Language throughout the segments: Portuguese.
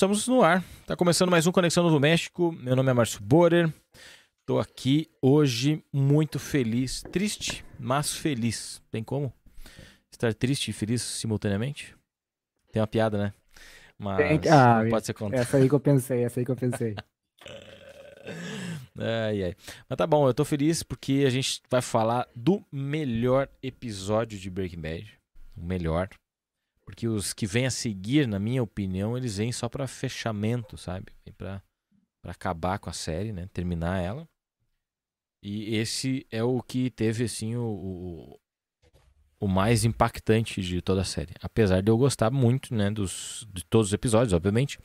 Estamos no ar. Está começando mais um Conexão Novo México. Meu nome é Márcio Borer. Estou aqui hoje muito feliz, triste, mas feliz. Tem como estar triste e feliz simultaneamente? Tem uma piada, né? Mas ah, pode ser contra. Essa aí que eu pensei, essa aí que eu pensei. ai, ai. Mas tá bom, eu tô feliz porque a gente vai falar do melhor episódio de Breaking Bad. O melhor. Porque os que vêm a seguir, na minha opinião, eles vêm só para fechamento, sabe? Vem para acabar com a série, né? Terminar ela. E esse é o que teve, assim, o, o, o, mais impactante de toda a série. Apesar de eu gostar muito, né, dos, de todos os episódios, obviamente.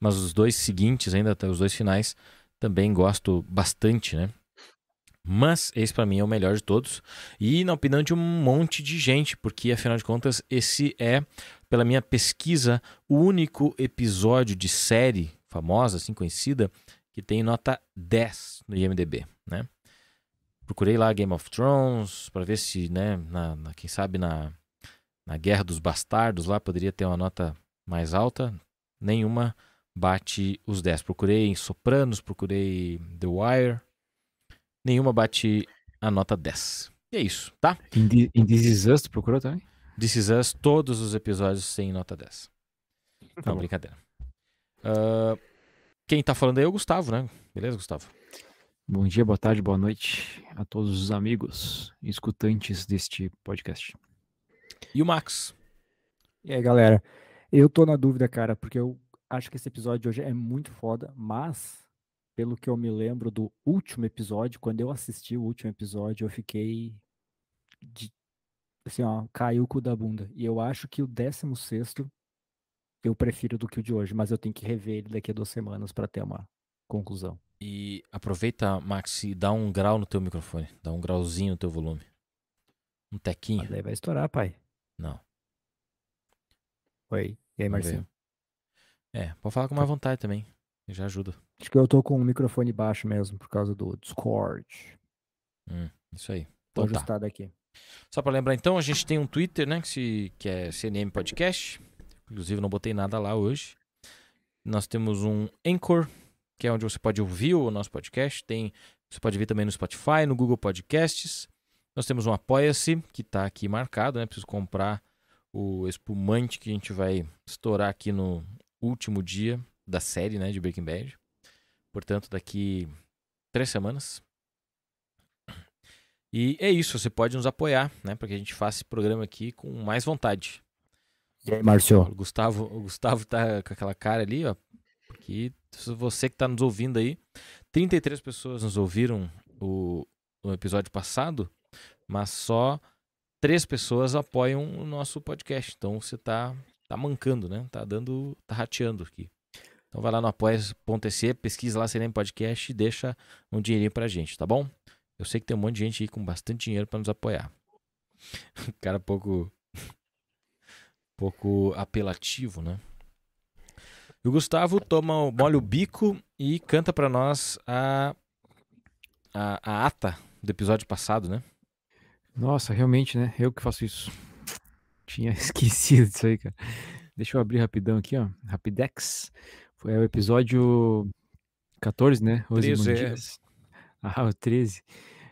Mas os dois seguintes, ainda até os dois finais, também gosto bastante, né? Mas esse para mim é o melhor de todos. E na opinião de um monte de gente, porque afinal de contas, esse é, pela minha pesquisa, o único episódio de série famosa, assim conhecida, que tem nota 10 no IMDB, né? Procurei lá Game of Thrones para ver se, né, na, na, quem sabe na, na Guerra dos Bastardos lá poderia ter uma nota mais alta. Nenhuma bate os 10. Procurei em Sopranos, procurei The Wire, Nenhuma bate a nota 10. E é isso, tá? Em, This Is Us, tu procurou também? This Is Us, todos os episódios têm nota 10. Tá Não, bom. brincadeira. Uh, quem tá falando aí é o Gustavo, né? Beleza, Gustavo? Bom dia, boa tarde, boa noite a todos os amigos e escutantes deste podcast. E o Max? E aí, galera? Eu tô na dúvida, cara, porque eu acho que esse episódio de hoje é muito foda, mas pelo que eu me lembro do último episódio, quando eu assisti o último episódio, eu fiquei de, assim, ó, caiu o cu da bunda. E eu acho que o 16 eu prefiro do que o de hoje, mas eu tenho que rever ele daqui a duas semanas para ter uma conclusão. E aproveita, Max, e dá um grau no teu microfone, dá um grauzinho no teu volume. Um tequinho. Mas aí vai estourar, pai. Não. Oi. E aí, Marcinho? É, pode falar com mais vontade também. Já ajuda. Acho que eu tô com o microfone baixo mesmo, por causa do Discord. Hum, isso aí. Então, tá. ajustado tá. aqui. Só para lembrar então, a gente tem um Twitter, né, que, se, que é CNM Podcast. Inclusive não botei nada lá hoje. Nós temos um Anchor, que é onde você pode ouvir o nosso podcast. Tem, você pode ver também no Spotify, no Google Podcasts. Nós temos um Apoia-se, que está aqui marcado, né? Preciso comprar o espumante que a gente vai estourar aqui no último dia da série, né, de Breaking Bad. Portanto, daqui três semanas. E é isso, você pode nos apoiar, né, para que a gente faça esse programa aqui com mais vontade. E aí, Márcio? O Gustavo, o Gustavo tá com aquela cara ali, ó, porque você que está nos ouvindo aí, 33 pessoas nos ouviram o, o episódio passado, mas só três pessoas apoiam o nosso podcast. Então você tá, tá mancando, né? Tá dando, tá rateando aqui. Então vai lá no apoia.se, pesquisa lá CNM Podcast e deixa um dinheirinho pra gente, tá bom? Eu sei que tem um monte de gente aí com bastante dinheiro para nos apoiar. cara pouco pouco apelativo, né? E o Gustavo toma, molha o bico e canta para nós a, a, a ata do episódio passado, né? Nossa, realmente, né? Eu que faço isso. Tinha esquecido disso aí, cara. Deixa eu abrir rapidão aqui, ó. Rapidex. Foi o episódio 14, né? 13, é. Ah, o 13.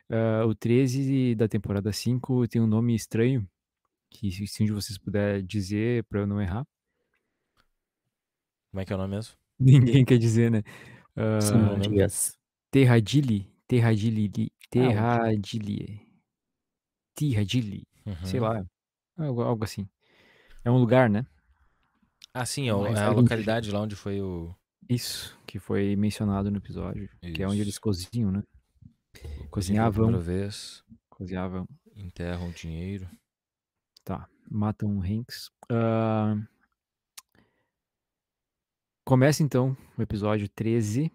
Uh, o 13 da temporada 5 tem um nome estranho, que se um de vocês puder dizer para eu não errar. Como é que é o nome mesmo? Ninguém quer dizer, né? Uh, yes. Terradili. Terradili. Terradili. Terradili. Uhum. Sei lá. Algo, algo assim. É um lugar, né? Ah, sim, é, é a localidade lá onde foi o. Isso, que foi mencionado no episódio. Que é onde eles cozinham, né? Cozinhavam. Vez. Cozinhavam. Enterram dinheiro. Tá. Matam Hanks. Uh... Começa então o episódio 13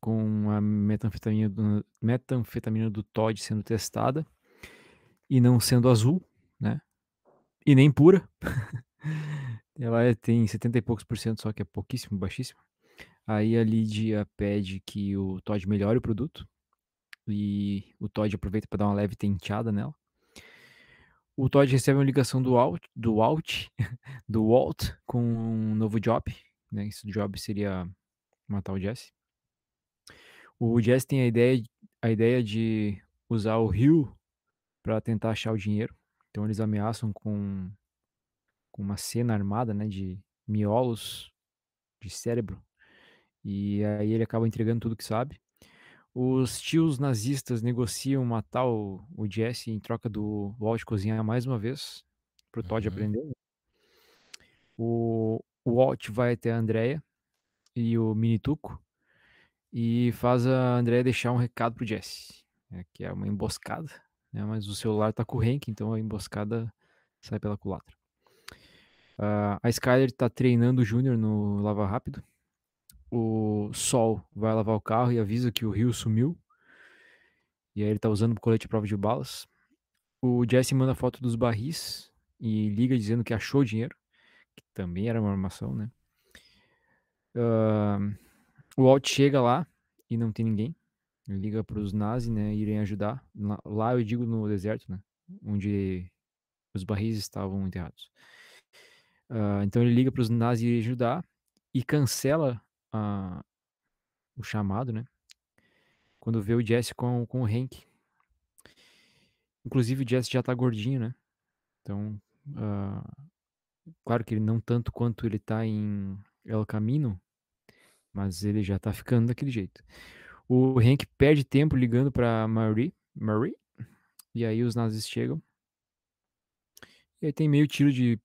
com a metanfetamina do, metanfetamina do Todd sendo testada e não sendo azul, né? E nem pura. Ela é, tem 70 e poucos por cento, só que é pouquíssimo, baixíssimo. Aí a Lídia pede que o Todd melhore o produto. E o Todd aproveita para dar uma leve tenteada nela. O Todd recebe uma ligação do Alt, do Alt, do Walt com um novo job. Né? Esse job seria matar o Jesse. O Jesse tem a ideia, a ideia de usar o Rio para tentar achar o dinheiro. Então eles ameaçam com, com uma cena armada, né, de miolos de cérebro. E aí ele acaba entregando tudo que sabe. Os tios nazistas negociam matar o, o Jesse em troca do Walt cozinhar mais uma vez, pro Todd Uhum. aprender. né? O, o Walt vai até a Andrea e o Minituco e faz a Andrea deixar um recado pro Jesse, né, que é uma emboscada, né, mas o celular tá com o Hank, então a emboscada sai pela culatra. Ah, a Skyler tá treinando o Júnior no Lava Rápido. O Sol vai lavar o carro e avisa que o Rio sumiu. E aí ele tá usando o colete à prova de balas. O Jesse manda foto dos barris e liga dizendo que achou dinheiro, que também era uma armação, né? Ah, o Walt chega lá e não tem ninguém. Liga pros nazis, né, irem ajudar. Lá, lá eu digo no deserto, né, onde os barris estavam enterrados. Ah, então ele liga pros nazis irem ajudar e cancela ah, o chamado, né? Quando vê o Jesse com, com o Hank. Inclusive o Jesse já tá gordinho, né? Então, ah, claro que ele não tanto quanto ele tá em El Camino, mas ele já tá ficando daquele jeito. O Hank perde tempo ligando pra Marie, Marie, e aí os nazis chegam. E aí tem meio tiro de.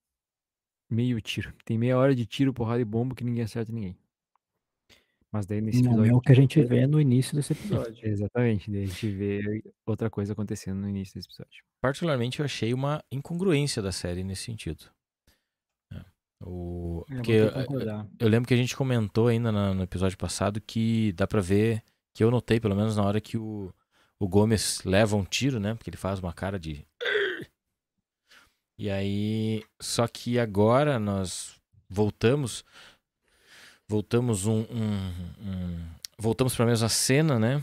Meio tiro. Tem meia hora de tiro, porrada e bomba que ninguém acerta ninguém. Mas daí nesse Não episódio. é o que a gente vê no início desse episódio. Exatamente, daí a gente vê outra coisa acontecendo no início desse episódio. Particularmente eu achei uma incongruência da série nesse sentido. É. O, Eu vou porque eu, eu lembro que a gente comentou ainda na- no episódio passado que dá pra ver, que eu notei pelo menos na hora que o, o Gomes leva um tiro, né? Porque ele faz uma cara de. E aí. Só que agora nós voltamos. Voltamos um. um- um- voltamos pra mesma cena, né?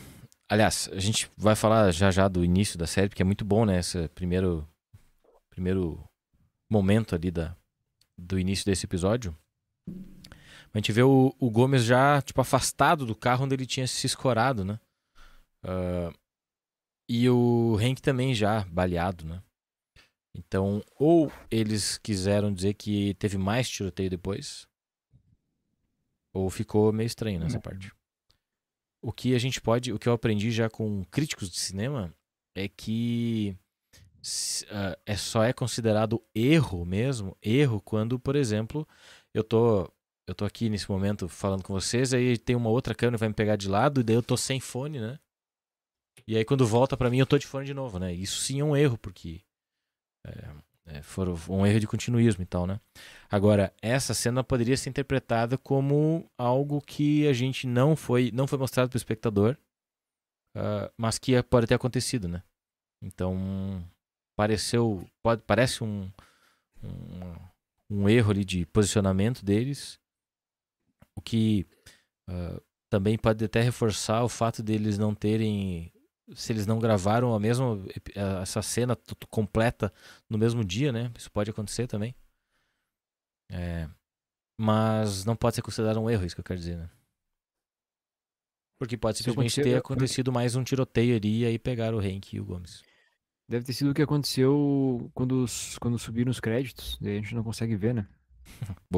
Aliás, a gente vai falar já já do início da série, porque é muito bom, né? Esse primeiro, primeiro momento ali da, do início desse episódio. A gente vê o, o Gomes já, tipo, afastado do carro onde ele tinha se escorado, né? Ah, e o Hank também já baleado, né? Então, ou eles quiseram dizer que teve mais tiroteio depois, ou ficou meio estranho nessa parte. O que a gente pode, o que eu aprendi já com críticos de cinema é que ah, é só é considerado erro mesmo, erro quando, por exemplo, eu tô eu tô aqui nesse momento falando com vocês, aí tem uma outra câmera que vai me pegar de lado, e daí eu tô sem fone, né? E aí quando volta pra mim eu tô de fone de novo, né? Isso sim é um erro, porque é, é, foram um erro de continuismo e tal, né? Agora, essa cena poderia ser interpretada como algo que a gente não foi, não foi mostrado pro espectador, ah, mas que pode ter acontecido, né? Então, pareceu, pode, parece um, um, um erro ali de posicionamento deles, o que ah, também pode até reforçar o fato deles não terem, se eles não gravaram a mesma essa cena completa no mesmo dia, né? Isso pode acontecer também. É, mas não pode ser considerado um erro, isso que eu quero dizer, né? Porque pode simplesmente ter acontecido mais um tiroteio ali e aí pegaram o Hank e o Gomes. Deve ter sido o que aconteceu quando, quando subiram os créditos. Daí a gente não consegue ver, né?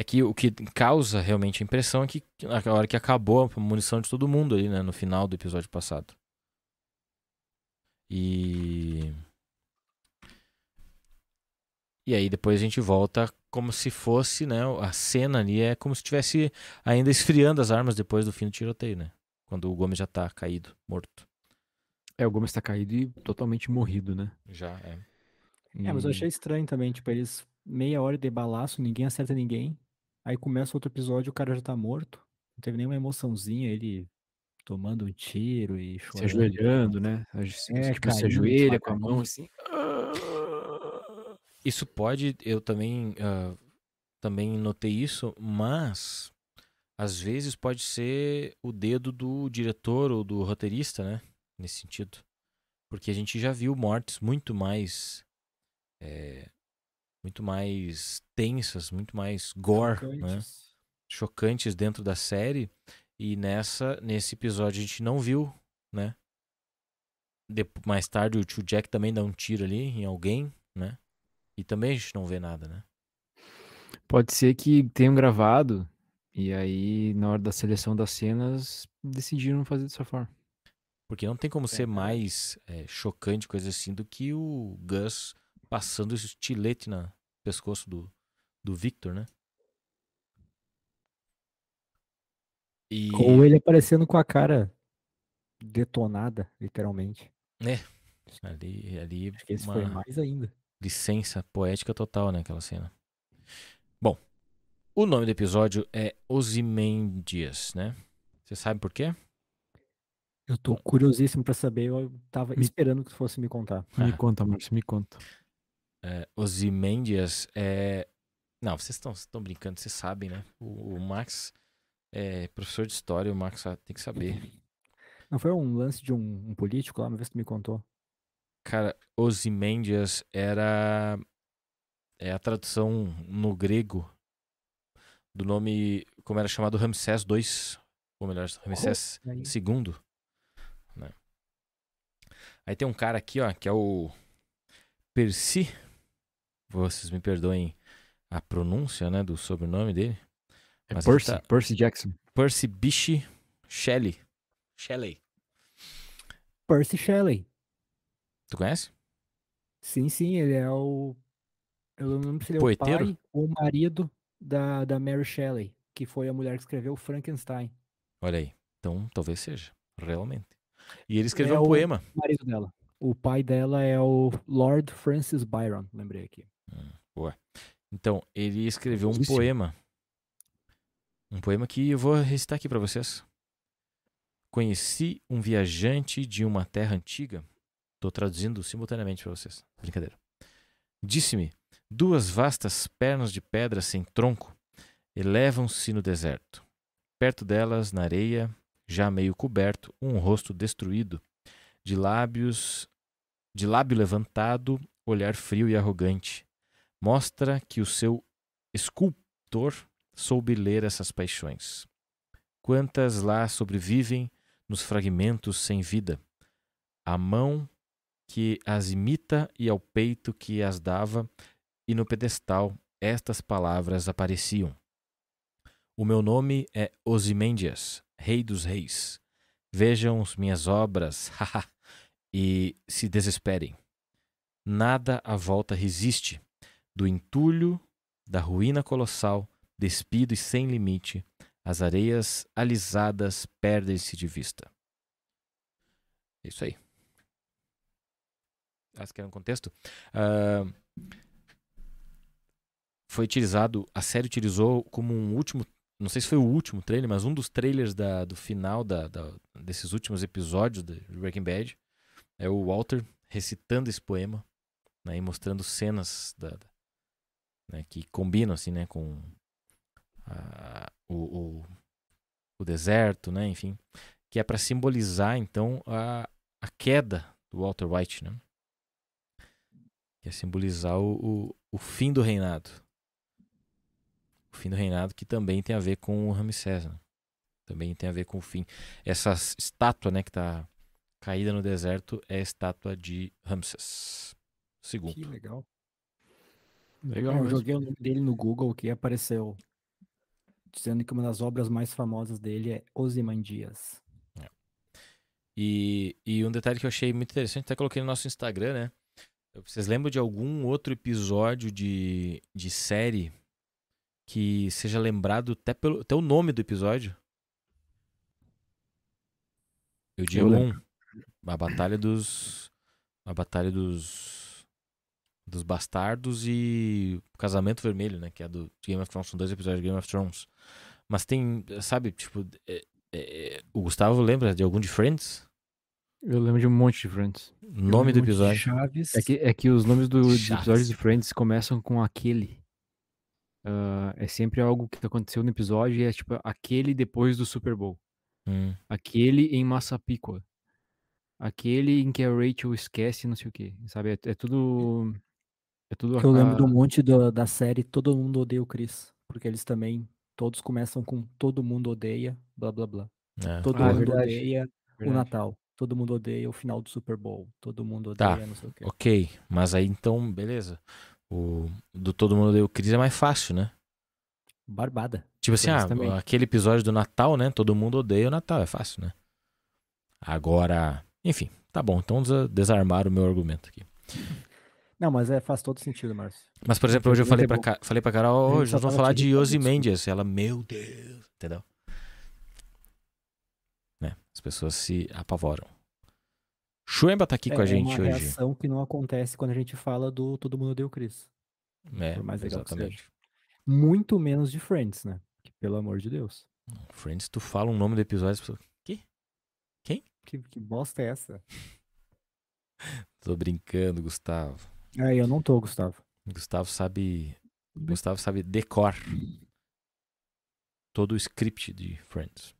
É que o que causa realmente a impressão é que na hora que acabou a munição de todo mundo ali, né? No final do episódio passado. E. E aí depois a gente volta como se fosse, né? A cena ali é como se estivesse ainda esfriando as armas depois do fim do tiroteio, né? Quando o Gomes já tá caído, morto. É, o Gomes tá caído e totalmente morrido, né? Já, é. É, mas eu achei estranho também, tipo, eles meia hora de balaço, ninguém acerta ninguém. Aí começa outro episódio, o cara já tá morto. Não teve nenhuma emoçãozinha, ele tomando um tiro e Se chorando. ajoelhando, né? A gente- É, tipo, se ajoelha com a mão assim. Isso pode, eu também, ah, também notei isso, mas às vezes pode ser o dedo do diretor ou do roteirista, né? Nesse sentido. Porque a gente já viu mortes muito mais. eh, muito mais tensas, muito mais gore, né? Chocantes. chocantes dentro da série e nessa nesse episódio a gente não viu, né? Depo- mais tarde o tio Jack também dá um tiro ali em alguém, né? E também a gente não vê nada, né? Pode ser que tenham gravado e aí, na hora da seleção das cenas, decidiram fazer dessa forma. Porque não tem como ser Verdade. mais é, chocante, coisa assim, do que o Gus passando esse estilete no pescoço do, do Victor, né? E Ou ele aparecendo com a cara detonada, literalmente. ali, ali Acho que esse uma... foi mais ainda. licença poética total, né, aquela cena. Bom, o nome do episódio é Ozymandias, né? Você sabe por quê? Eu tô curiosíssimo pra saber, eu tava Me- esperando que tu fosse me contar. Me Ah. conta, Márcio, me conta. É, Ozymandias é... Não, vocês estão brincando, vocês sabem, né? O, o Max é professor de história, o Max ah, tem que saber. Não foi um lance de um, um político lá, uma vez que tu me contou? Cara, Ozymandias era... É a tradução no grego do nome, como era chamado Ramsés II, ou melhor, Ramsés Aí, segundo, né? Aí tem um cara aqui, ó, que é o Percy. Vocês me perdoem a pronúncia, né, do sobrenome dele. É Percy, tá- Percy Jackson. Percy Bysshe Shelley. Shelley. Percy Shelley. Tu conhece? Sim, sim, ele é o. Eu não lembro se ele é Poeteiro? o pai ou o marido da, da Mary Shelley, que foi a mulher que escreveu Frankenstein. Olha aí. Então, talvez seja, realmente. E ele escreveu É um o- poema. O marido dela. O pai dela é o Lord Francis Byron, lembrei aqui. Então, ele escreveu um poema. Um poema que eu vou recitar aqui para vocês. Conheci um viajante de uma terra antiga. Estou traduzindo simultaneamente para vocês. Brincadeira. Disse-me: duas vastas pernas de pedra sem tronco elevam-se no deserto. Perto delas, na areia, já meio coberto, um rosto destruído, de lábios, de lábio levantado, olhar frio e arrogante mostra que o seu escultor soube ler essas paixões. Quantas lá sobrevivem nos fragmentos sem vida? A mão que as imita e ao peito que as dava, e no pedestal estas palavras apareciam. O meu nome é Ozymandias, rei dos reis. Vejam as minhas obras, haha, e se desesperem. Nada à volta resiste do entulho, da ruína colossal, despido e sem limite, as areias alisadas perdem-se de vista. É isso aí. Acho que era um contexto. Ah, foi utilizado, a série utilizou como um último, não sei se foi o último trailer, mas um dos trailers da, do final da, da- desses últimos episódios de Breaking Bad é o Walter recitando esse poema né, e mostrando cenas da, da- né, que combinam assim, né, com o, o, o deserto, né, enfim, que é para simbolizar então a, a queda do Walter White, né, que é simbolizar o, o, o fim do reinado, o fim do reinado que também tem a ver com o Ramsés, né? também tem a ver com o fim. Essa estátua, né, que está caída no deserto é a estátua de Ramsés segundo. Que legal. Legal. É, eu joguei o nome dele no Google que apareceu dizendo que uma das obras mais famosas dele é Ozymandias. E, e um detalhe que eu achei muito interessante, até coloquei no nosso Instagram, né? Vocês lembram de algum outro episódio de, de série que seja lembrado até pelo até o nome do episódio? Eu digo um. A Batalha dos. A Batalha dos. Dos Bastardos e o Casamento Vermelho, né? Que é do Game of Thrones. São dois episódios de Game of Thrones. Mas tem, sabe, tipo, é- é- o Gustavo lembra de algum de Friends? Eu lembro de um monte de Friends. Nome do Um episódio. Chaves. É que, é que os nomes do- dos episódios de Friends começam com aquele. Ah, é sempre algo que aconteceu no episódio e é tipo aquele depois do Super Bowl. Hum, Aquele em Massapequa. Aquele em que a Rachel esquece não sei o que. Sabe? É, é tudo. É tudo. Eu lembro de um monte da, da série Todo Mundo Odeia o Chris. Porque eles também, todos começam com Todo Mundo Odeia, blá blá blá. é. Todo Ah, mundo verdade, odeia o verdade. Natal. Todo mundo odeia o final do Super Bowl. Todo mundo Tá. odeia não sei o quê. Ok, mas aí então, beleza. O do Todo Mundo Deu Cris é mais fácil, né? Barbada. Tipo assim, ah, também. aquele episódio do Natal, né? Todo mundo odeia o Natal, é fácil, né? Agora, enfim, tá bom. Então desa- desarmaram o meu argumento aqui. Não, mas é, faz todo sentido, Márcio. Mas, por exemplo, hoje eu falei pra, é Ca- falei pra Carol, hoje nós vamos falar de desculpa. Mendes. Ela, meu Deus, entendeu? Né? As pessoas se apavoram. Chuemba tá aqui é, com a é gente uma hoje. reação que não acontece quando a gente fala do Todo Mundo Odeia o Chris. É, por mais exatamente. Muito menos de Friends, né? Que, pelo amor de Deus. Friends, tu fala um nome do episódio, as pessoas, que? Que, que bosta é essa? Tô brincando, Gustavo. É, eu não tô, Gustavo. Gustavo sabe. Gustavo sabe decor todo o script de Friends.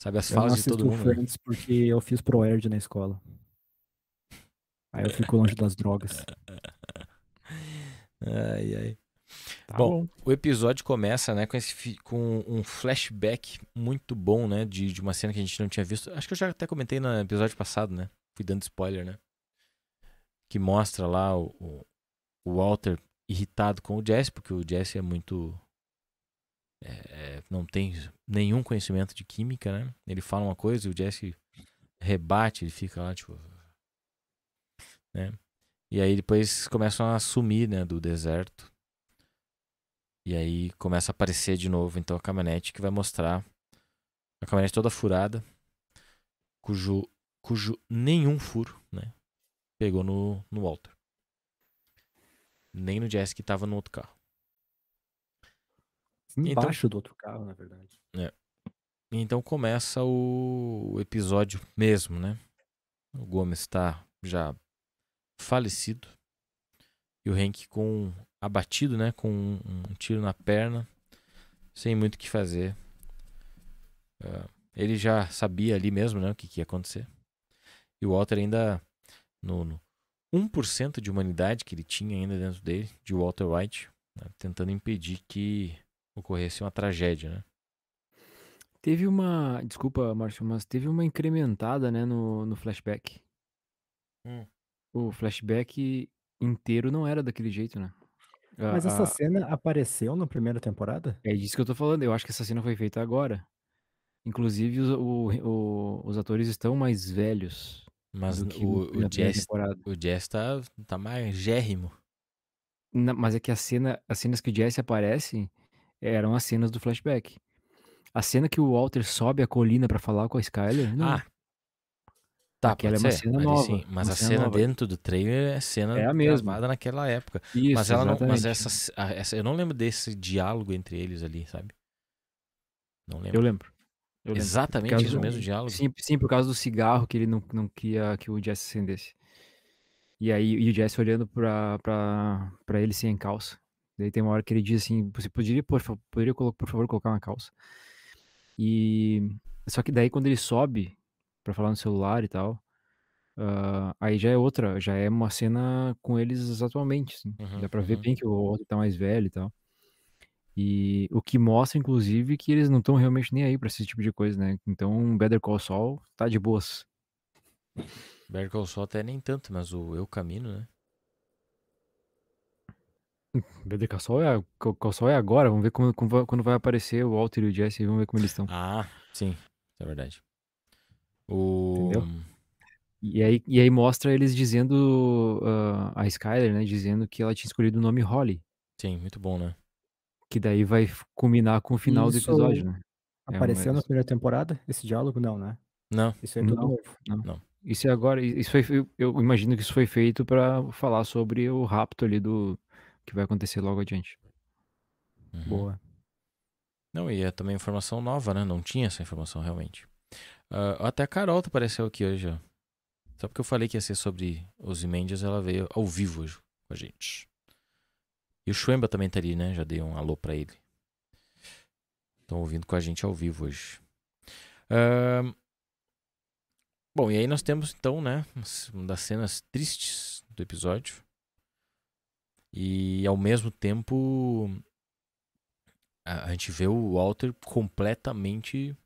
Sabe as Eu falas de todo mundo. né? Friends porque eu fiz ProErd na escola. Aí eu fico longe das drogas. Ai, ai. Tá Bom, O episódio começa, né, com, esse, com um flashback muito bom, né, de, de uma cena que a gente não tinha visto. Acho que eu já até comentei no episódio passado, né? Fui dando spoiler, né? Que mostra lá o, o, Walter irritado com o Jesse, porque o Jesse é muito. é, é, não tem nenhum conhecimento de química, né? Ele fala uma coisa e o Jesse rebate, ele fica lá, tipo. Né? E aí depois começam a sumir, né, do deserto. E aí começa a aparecer de novo, então, a caminhonete que vai mostrar a caminhonete toda furada, cujo, cujo nenhum furo, né, pegou no, no Walter. Nem no Jesse que tava no outro carro. Então- Embaixo do outro carro, na verdade. E então começa o, o episódio mesmo, né? O Gomes está já falecido. E o Hank com abatido, né? Com um, um tiro na perna. Sem muito o que fazer. Ah, ele já sabia ali mesmo, né? O que, que ia acontecer. E o Walter ainda no, no 1% de humanidade que ele tinha ainda dentro dele, de Walter White, né, tentando impedir que ocorresse uma tragédia, né? Teve uma. Desculpa, Márcio, mas teve uma incrementada, né, no, no flashback. Hum. O flashback inteiro não era daquele jeito, né? A- Mas essa a- cena apareceu na primeira temporada? É disso que eu tô falando. Eu acho que essa cena foi feita agora. Inclusive, os, o- o- os atores estão mais velhos Mas o, o, Jess, temporada. o Jess tá, tá mais gérrimo. Na- mas é que a cena, as cenas que o Jesse aparece eram as cenas do flashback. A cena que o Walter sobe a colina pra falar com a Skyler, não. Ah, tá, Aquela é uma ser. cena ali nova, sim, Mas a cena cena dentro do trailer é cena É a mesma. naquela época. Isso, mas ela não, mas essa, essa, eu não lembro desse diálogo entre eles ali, sabe? Não lembro. Eu lembro. Eu. Exatamente Por causa isso do- mesmo diálogo. Sim, sim, por causa do cigarro que ele não, não queria que o Jesse acendesse. E aí e o Jesse olhando pra, pra, pra ele sem calça. Daí tem uma hora que ele diz assim, você poderia, por, poderia por favor, colocar uma calça. E só que daí quando ele sobe pra falar no celular e tal, ah, aí já é outra, já é uma cena com eles atualmente, assim. Uhum, Dá pra ver uhum. bem que o outro tá mais velho e tal. E o que mostra, inclusive, que eles não estão realmente nem aí pra esse tipo de coisa, né? Então, Better Call Saul tá de boas. Better Call Saul até nem tanto, mas o Eu Camino, né? Better Call Saul é, Call Saul é agora, vamos ver como, como quando vai aparecer o Walter e o Jesse, vamos ver como eles estão. Ah, sim, é verdade. O... Entendeu? E aí, e aí mostra eles dizendo, ah, a Skyler, né, dizendo que ela tinha escolhido o nome Holly, Sim, muito bom, né? Que daí vai culminar com o final do Isso episódio, né? É, Apareceu na mas- primeira temporada esse diálogo? Não, né? Não, Isso é tudo Não. novo. Isso é agora. Isso foi, eu imagino que isso foi feito pra falar sobre o rapto ali do que vai acontecer logo adiante. Uhum. Boa. Não, e é também informação nova, né? Não tinha essa informação realmente. Ah, até a Carol apareceu aqui hoje, ó. Só porque eu falei que ia ser sobre os Mendes, ela veio ao vivo hoje com a gente. E o Schwemba também tá ali, né? Já dei um alô pra ele. Estão ouvindo com a gente ao vivo hoje. Ahn, Bom, e aí nós temos então, né? Uma das cenas tristes do episódio. E ao mesmo tempo a, a gente vê o Walter completamente.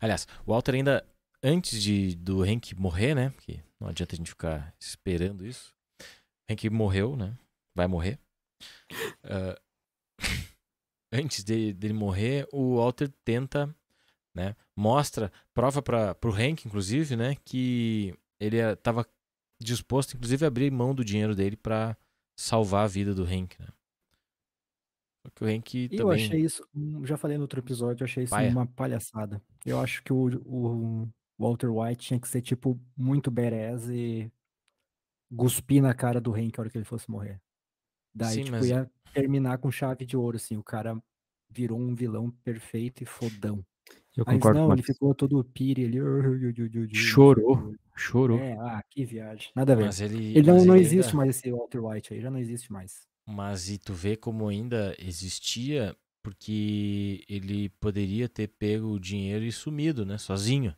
Aliás, o Walter ainda antes de do Hank morrer, né? Porque não adianta a gente ficar esperando isso. Hank morreu, né? Vai morrer. Ah, antes de, dele morrer, o Walter tenta, né? Mostra, prova para pro Hank, inclusive, né? Que ele estava disposto, inclusive, a abrir mão do dinheiro dele para salvar a vida do Hank, né? Só que o Hank eu também. achei isso, hum, já falei no outro episódio, eu achei isso Paia. uma palhaçada. Eu acho que o, o Walter White tinha que ser, tipo, muito badass e cuspir na cara do Hank a hora que ele fosse morrer. Daí, Sim, tipo, mas- ia terminar com chave de ouro, assim, o cara virou um vilão perfeito e fodão. Eu Mas concordo não, com ele ele. ficou todo pire ali. Chorou. Chorou. É, ah, que viagem. Nada a ver. Mas ele, Ele não, mas não ele existe ainda- mais esse Walter White aí, já não existe mais. Mas e tu vê como ainda existia, porque ele poderia ter pego o dinheiro e sumido, né? Sozinho.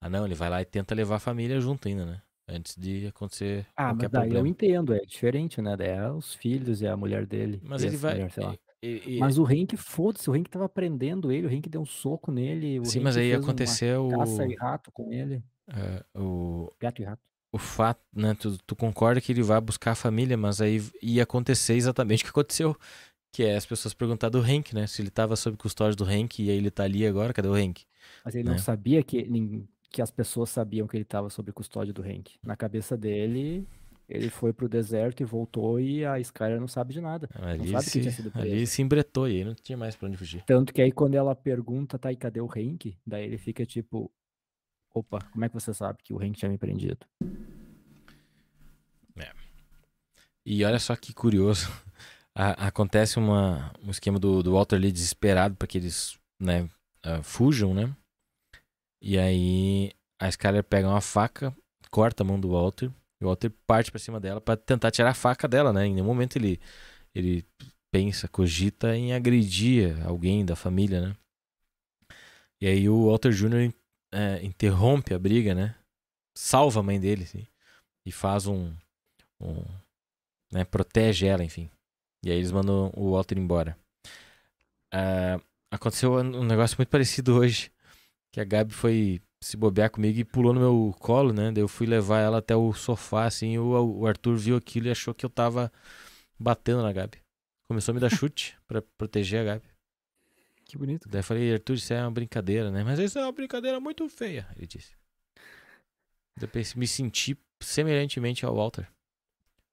Ah, não, ele vai lá e tenta levar a família junto ainda, né? Antes de acontecer Ah, mas daí eu problema. entendo, é diferente, né? É os filhos e a mulher dele. Mas ele vai. lá. e- e- Mas o Henk, foda-se, o Henk tava prendendo ele, o Henk deu um soco nele, sim, Henk mas aí aconteceu o, caça e rato com ele. é, o, Gato e rato. o fato, né? Tu, tu concorda que ele vai buscar a família, mas aí ia acontecer exatamente o que aconteceu. Que é as pessoas perguntar do Hank, né? Se ele tava sob custódia do Hank e aí ele tá ali agora, cadê o Hank? Mas ele né? não sabia que, que as pessoas sabiam que ele tava sob custódia do Hank. Na cabeça dele, ele foi pro deserto e voltou e a Skyler não sabe de nada. Ali, sabe que se, tinha sido ali preso. se embretou e aí não tinha mais pra onde fugir. Tanto que aí quando ela pergunta, tá, e cadê o Hank? Daí ele fica tipo, opa, como é que você sabe que o Hank tinha me prendido? E olha só que curioso. A- acontece uma, um esquema do, do Walter Lee desesperado para que eles né, ah, fujam, né? E aí a Skyler pega uma faca, corta a mão do Walter. E o Walter parte pra cima dela pra tentar tirar a faca dela, né? Em nenhum momento ele, ele pensa, cogita em agredir alguém da família, né? E aí o Walter Jr. eh, interrompe a briga, né? Salva a mãe dele, assim, e faz um, um né, protege ela, enfim. E aí eles mandam o Walter embora. Ah, aconteceu um negócio muito parecido hoje, que a Gabi foi se bobear comigo e pulou no meu colo, né? Daí eu fui levar ela até o sofá, assim, o, o Arthur viu aquilo e achou que eu tava batendo na Gabi. Começou a me dar chute pra proteger a Gabi. Que bonito. Daí eu falei, Arthur, isso é uma brincadeira, né? Mas isso é uma brincadeira muito feia, ele disse. Depois me senti semelhantemente ao Walter.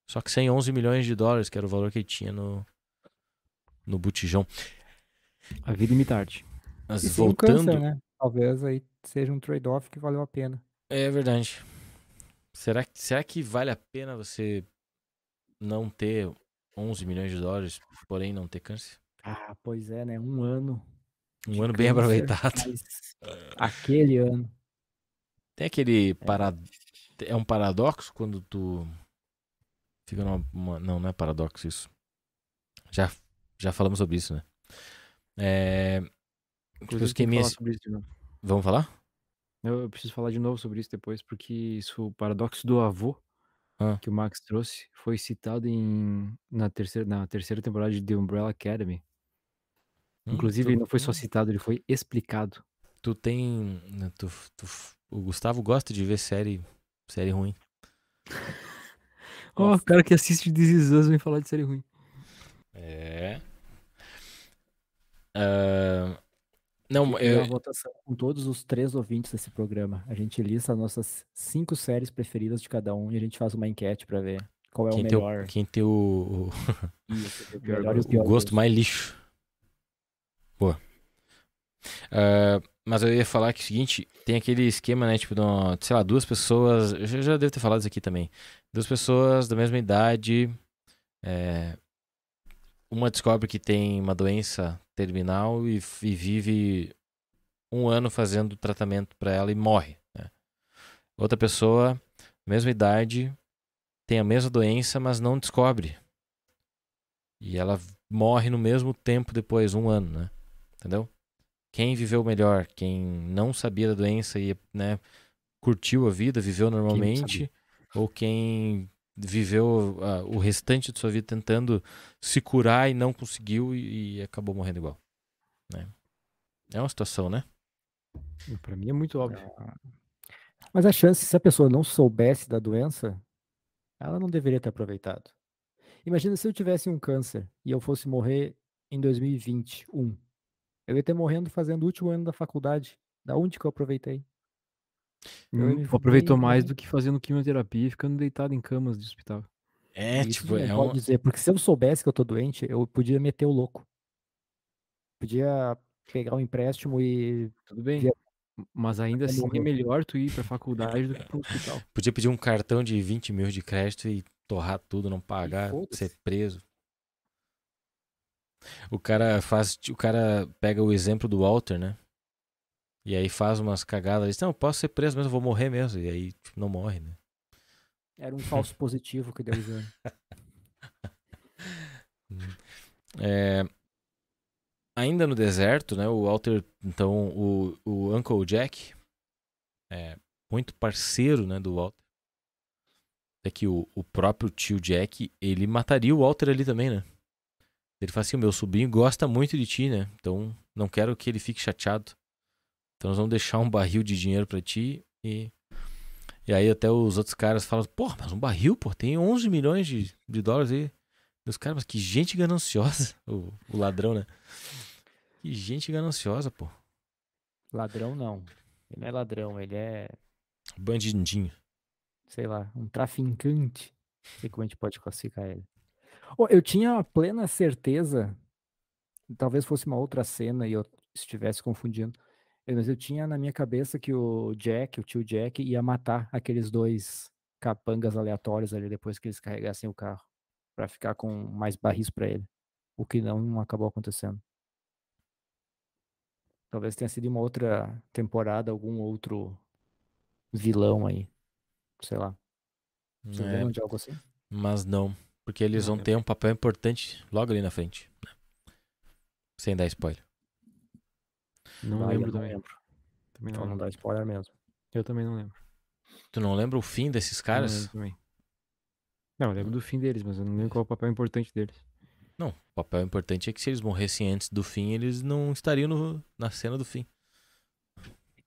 Só que sem 11 milhões de dólares, que era o valor que ele tinha no, no botijão. A vida imita a arte. Mas E voltando. câncer, né? Talvez aí seja um trade-off que valeu a pena. É verdade. Será, que- será que vale a pena você não ter 11 milhões de dólares, porém não ter câncer? Ah, pois é, né? Um ano. Um ano bem aproveitado. Aquele ano. Tem aquele para... É um paradoxo quando tu fica numa... uma- Não, não é paradoxo isso. Já, já falamos sobre isso, né? É... Inclusive, os falar sobre isso de novo. Vamos falar? Eu, eu preciso falar de novo sobre isso depois, porque isso, o paradoxo do avô Ah. que o Max trouxe foi citado em, na, terceira, na terceira temporada de The Umbrella Academy. Hum, Inclusive, tu- ele não foi só hum, citado, ele foi explicado. Tu tem... né, Tu, tu- o Gustavo gosta de ver série, série ruim. Ó, o cara que assiste This Is Us vem falar de série ruim. É. Ah, não, eu, uma votação com todos os três ouvintes desse programa. A gente lista as nossas cinco séries preferidas de cada um e a gente faz uma enquete pra ver qual é quem, o tem o, melhor. quem tem o, Isso, o pior melhor o o, pior o gosto mais lixo. Boa. Ah, mas eu ia falar que é o seguinte, tem aquele esquema, né, tipo, de uma- sei lá, duas pessoas, eu já, já devo ter falado isso aqui também. Duas pessoas da mesma idade, é, uma descobre que tem uma doença terminal e, e vive um ano fazendo tratamento pra ela e morre, né? Outra pessoa, mesma idade, tem a mesma doença, mas não descobre. E ela morre no mesmo tempo depois, um ano, né? Entendeu? Quem viveu melhor, quem não sabia da doença e né, curtiu a vida, viveu normalmente, ou quem viveu ah, o restante de sua vida tentando se curar e não conseguiu e, e acabou morrendo igual. Né? É uma situação, né? Pra mim é muito óbvio. Mas a chance, se a pessoa não soubesse da doença, ela não deveria ter aproveitado. Imagina se eu tivesse um câncer e eu fosse morrer em 2021. Eu ia ter morrendo fazendo o último ano da faculdade. Da onde que eu aproveitei? Eu Hum, aproveitou mais do que fazendo quimioterapia e ficando deitado em camas de hospital. É, Isso tipo, é um, dizer, porque se eu soubesse que eu tô doente, eu podia meter o louco. Podia pegar um empréstimo e Tudo bem. Via- Mas ainda assim é melhor tu ir pra faculdade do que pro hospital. podia pedir um cartão de 20 mil de crédito e torrar tudo, não pagar, ser preso. O cara faz. O cara pega o exemplo do Walter, né? E aí faz umas cagadas. Diz, não, eu posso ser preso mesmo, eu vou morrer mesmo. E aí tipo, não morre, né? era um falso positivo que deu o exame. É, ainda no deserto, né? O Walter, então, o, o Uncle Jack é muito parceiro, né, do Walter. É que o, o próprio tio Jack, ele mataria o Walter ali também, né? Ele fala assim, o meu sobrinho gosta muito de ti, né? Então, não quero que ele fique chateado. Então, nós vamos deixar um barril de dinheiro pra ti e... E aí até os outros caras falam, porra, mas um barril, pô, tem 11 milhões de, de dólares aí. E os caras, mas que gente gananciosa. O, o ladrão, né? Que gente gananciosa, pô. Ladrão não. Ele não é ladrão, ele é, Bandidinho. sei lá, um traficante. Não sei como a gente pode classificar ele. Ô, eu tinha plena certeza, talvez fosse uma outra cena e eu estivesse confundindo, mas eu tinha na minha cabeça que o Jack, o tio Jack, ia matar aqueles dois capangas aleatórios ali depois que eles carregassem o carro, Pra ficar com mais barris pra ele. O que não acabou acontecendo. Talvez tenha sido uma outra temporada, algum outro vilão aí. Sei lá. Vocês É, de algo assim? mas não. Porque eles Não vão ter um papel importante logo ali na frente. né? Sem dar spoiler. Não Ah, lembro não também. lembro. Também Então não não lembro. dá spoiler mesmo. Eu também não lembro. Tu não lembra o fim desses Não caras? lembro também. Não, eu lembro do fim deles, mas eu não lembro qual é o papel importante deles. Não, o papel importante é que se eles morressem antes do fim, eles não estariam no- na cena do fim.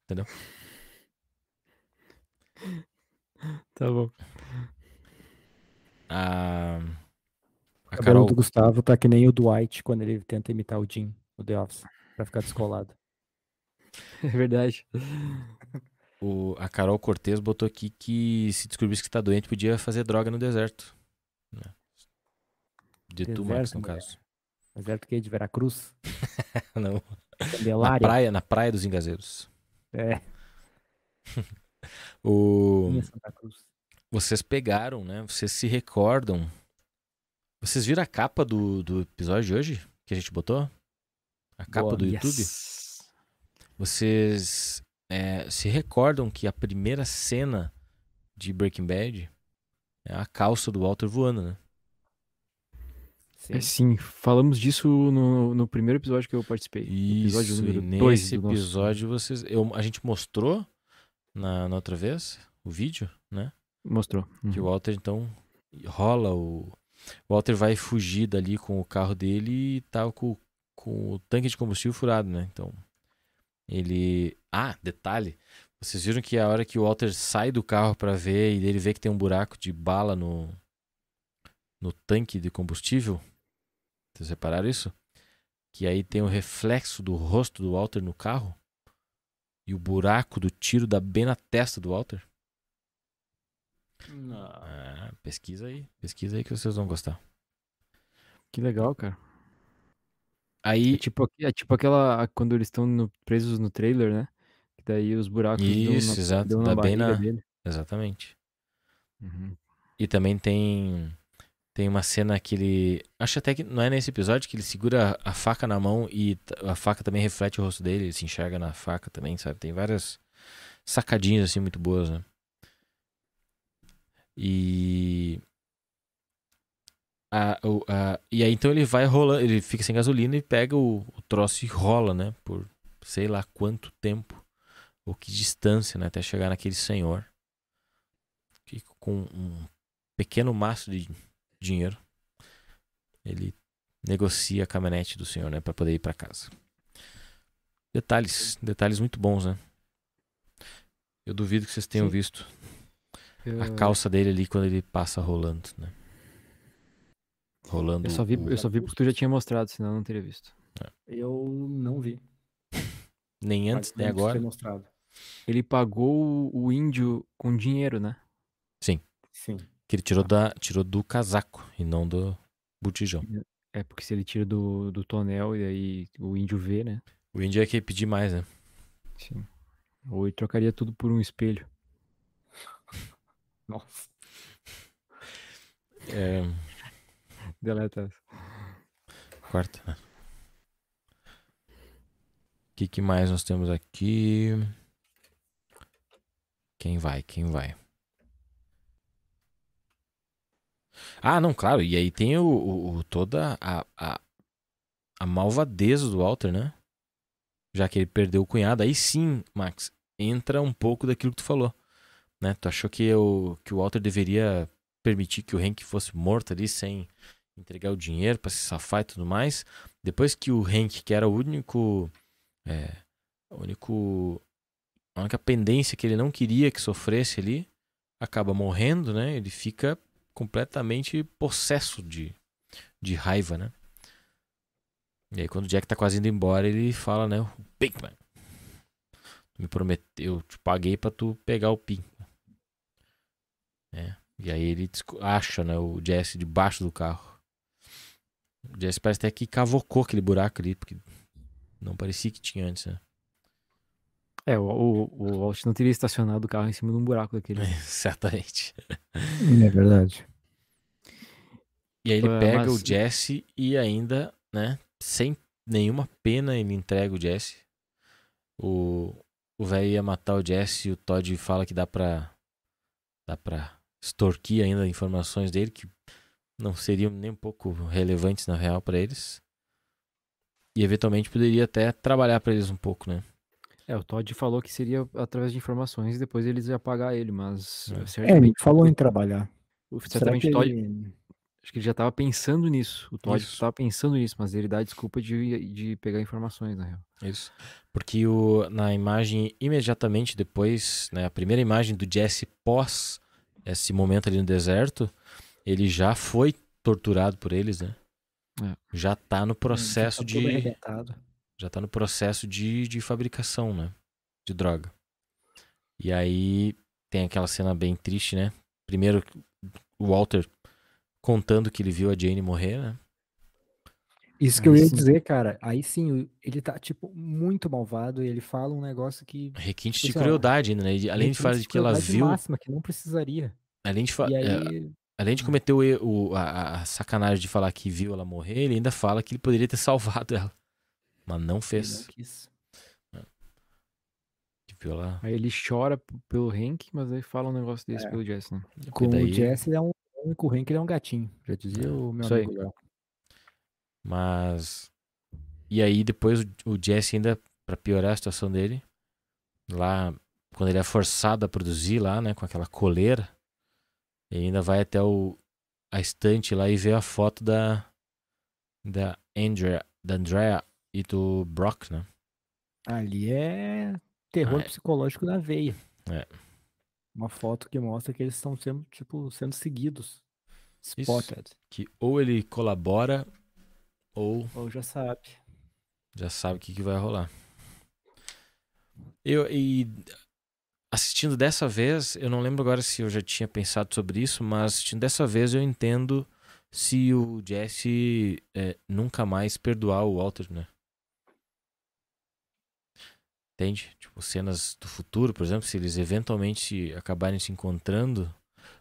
Entendeu? Tá bom. A, a O cabelo Carol, do Gustavo tá que nem o Dwight quando ele tenta imitar o Jim, o The Office, pra ficar descolado. É verdade. o- a Carol Cortez botou aqui que se descobrisse que tá doente, podia fazer droga no deserto. né? De tu, Max, Deserto, no mulher. caso. Deserto que é de Veracruz, Não. Na praia, na praia dos Engazeiros. É, O... Vocês pegaram, né? Vocês se recordam. Vocês viram a capa do, do episódio de hoje? Que a gente botou? A capa Boa. do YouTube? Vocês é, se recordam que a primeira cena de Breaking Bad é a calça do Walter voando, né? Sim. É, sim, falamos disso no, no primeiro episódio que eu participei. no episódio Isso, número 2 nesse do nosso... episódio vocês. Eu, a gente mostrou na, na outra vez o vídeo, né? Mostrou. Que o Uhum. Walter então rola o. O Walter vai fugir dali com o carro dele e tá com, com o tanque de combustível furado, né? Então. Ele. Ah, detalhe. Vocês viram que a hora que o Walter sai do carro pra ver e ele vê que tem um buraco de bala no. No tanque de combustível? Vocês repararam isso? Que aí tem o reflexo do rosto do Walter no carro. E o buraco do tiro dá bem na testa do Walter. Ah, pesquisa aí. Pesquisa aí que vocês vão gostar. Que legal, cara. É Aí. tipo, aqu- é tipo aquela. Quando eles estão no- presos no trailer, né? Que daí os buracos Isso, na, exato, dão na bem na- dele. Exatamente. Uhum. E também tem. Tem uma cena que ele. Acho até que não é nesse episódio que ele segura a faca na mão e a faca também reflete o rosto dele, ele se enxerga na faca também, sabe? Tem várias sacadinhas assim muito boas, né? E. A, a- e aí então ele vai rolando, ele fica sem gasolina e pega o, o troço e rola, né? Por sei lá quanto tempo ou que distância, né? Até chegar naquele senhor que com um pequeno maço de dinheiro ele negocia a caminhonete do senhor, né? Pra poder ir pra casa. Detalhes, detalhes muito bons, né? Eu duvido que vocês tenham Sim. visto a calça dele ali quando ele passa rolando, né? Rolando. Eu só vi, o- eu só vi porque tu já tinha mostrado, senão eu não teria visto. Eu não vi. Nem antes, nem agora. mostrado. Ele pagou o, índio com dinheiro, né? Sim. Que ele tirou, da, tirou do casaco e não do botijão. É porque se ele tira do, do tonel e aí o índio vê, né? O índio é que pedir mais, né? Sim. Ou ele trocaria tudo por um espelho. Nossa. É, Deleta essa. quarta? O que, que mais nós temos aqui? Quem vai? Quem vai? Ah, não, claro. E aí tem o, o- o- toda a, a, a malvadeza do Walter, né? Já que ele perdeu o cunhado. Aí sim, Max, entra um pouco daquilo que tu falou. Né? Tu achou que, o que o Walter deveria permitir que o Hank fosse morto ali sem entregar o dinheiro pra se safar e tudo mais. Depois que o Hank, que era o único. É, o único. A única pendência que ele não queria que sofresse ali, acaba morrendo, né? Ele fica completamente possesso de, de raiva, né? E aí quando o Jack tá quase indo embora, ele fala, né? O Pinkman. Me prometeu, eu te paguei pra tu pegar o Pinkman. É. E aí ele acha, né, o Jesse debaixo do carro. O Jesse parece até que cavocou aquele buraco ali, porque não parecia que tinha antes, né? É, o, o, o Walt não teria estacionado o carro em cima de um buraco daquele. Certamente. É verdade. E aí ele pega mas- o Jesse e ainda, né, sem nenhuma pena, ele entrega o Jesse. O o velho ia matar o Jesse e o Todd fala que dá pra dá pra extorquir ainda informações dele que não seriam nem um pouco relevantes na real pra eles. E eventualmente poderia até trabalhar pra eles um pouco, né? É, o Todd falou que seria através de informações e depois eles iam pagar ele, mas É. eh, É, ele certamente, falou em trabalhar. certamente que o Todd, ele... acho que ele já tava pensando nisso. O Todd Isso. tava pensando nisso, mas ele dá a desculpa de, de pegar informações, na real. Isso. Porque o, na imagem imediatamente depois, né, a primeira imagem do Jesse pós esse momento ali no deserto, ele já foi torturado por eles, né? É. Já tá no processo Tá de arrebentado. já tá no processo de, de fabricação, né? De droga. E aí tem aquela cena bem triste, né? Primeiro o Walter contando que ele viu a Jane morrer, né? Isso que eu ia sim. dizer, cara. Aí sim, ele tá, tipo, muito malvado e ele fala um negócio que. Requinte Tipo de assim, ó, crueldade ainda, né? Além de falar que ela viu, máxima, que não precisaria. além de fa- aí. Além de cometer o, o- a, a sacanagem de falar que viu ela morrer, ele ainda fala que ele poderia ter salvado ela. Mas não ele fez. não quis. Que viu ela. Aí ele chora pelo Hank, mas aí fala um negócio desse É. pelo Jesse, né? Com daí- o Jesse, ele é um. Com o Hank, ele é um gatinho. Já dizia É, o meu isso amigo Léo. Mas. E aí depois o, Jesse ainda, pra piorar a situação dele, lá, quando ele é forçado a produzir lá, né, com aquela coleira, ele ainda vai até o, a estante lá e vê a foto da. Da Andrea, da Andrea e do Brock, né? Ali é terror é. psicológico na veia. É. Uma foto que mostra que eles estão sendo, tipo, sendo seguidos. Isso. Spotted. Que ou ele colabora ou Ou já sabe. já sabe o que, que vai rolar. Eu e assistindo dessa vez, eu não lembro agora se eu já tinha pensado sobre isso, mas assistindo dessa vez eu entendo se o Jesse é, nunca mais perdoar o Walter, né? Entende? Tipo, cenas do futuro, por exemplo, se eles eventualmente acabarem se encontrando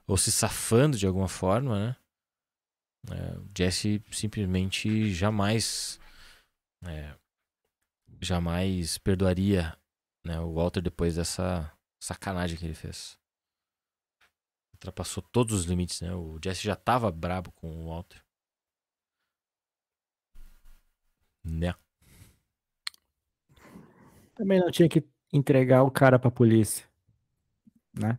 ou se safando de alguma forma, né? É, o Jesse simplesmente jamais é, jamais perdoaria né, o Walter depois dessa sacanagem que ele fez. Ultrapassou todos os limites, né? O Jesse já tava brabo com o Walter. Né? Também não tinha que entregar o cara pra polícia. Né?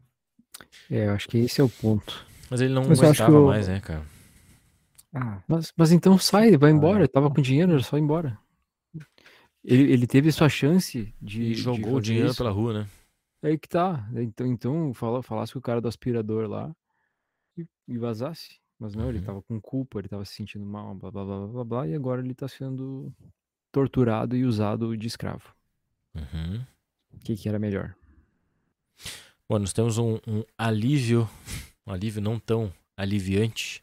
É, eu acho que esse é o ponto. Mas ele não Mas eu aguentava o- mais, né, cara? Ah, Mas, mas então sai, vai Ah, embora. é. Tava com dinheiro, era só ir embora. Ele, ele teve sua chance de. E de jogou o fazer dinheiro isso. pela rua, né? Aí que tá. Então, então fala, falasse com o cara do aspirador lá e, e vazasse. Mas não, ele Uhum. tava com culpa, ele tava se sentindo mal, blá blá blá blá blá, blá e agora ele tá sendo torturado e usado de escravo. Uhum. O que, que era melhor? Bom, nós temos um, um alívio, um alívio não tão aliviante,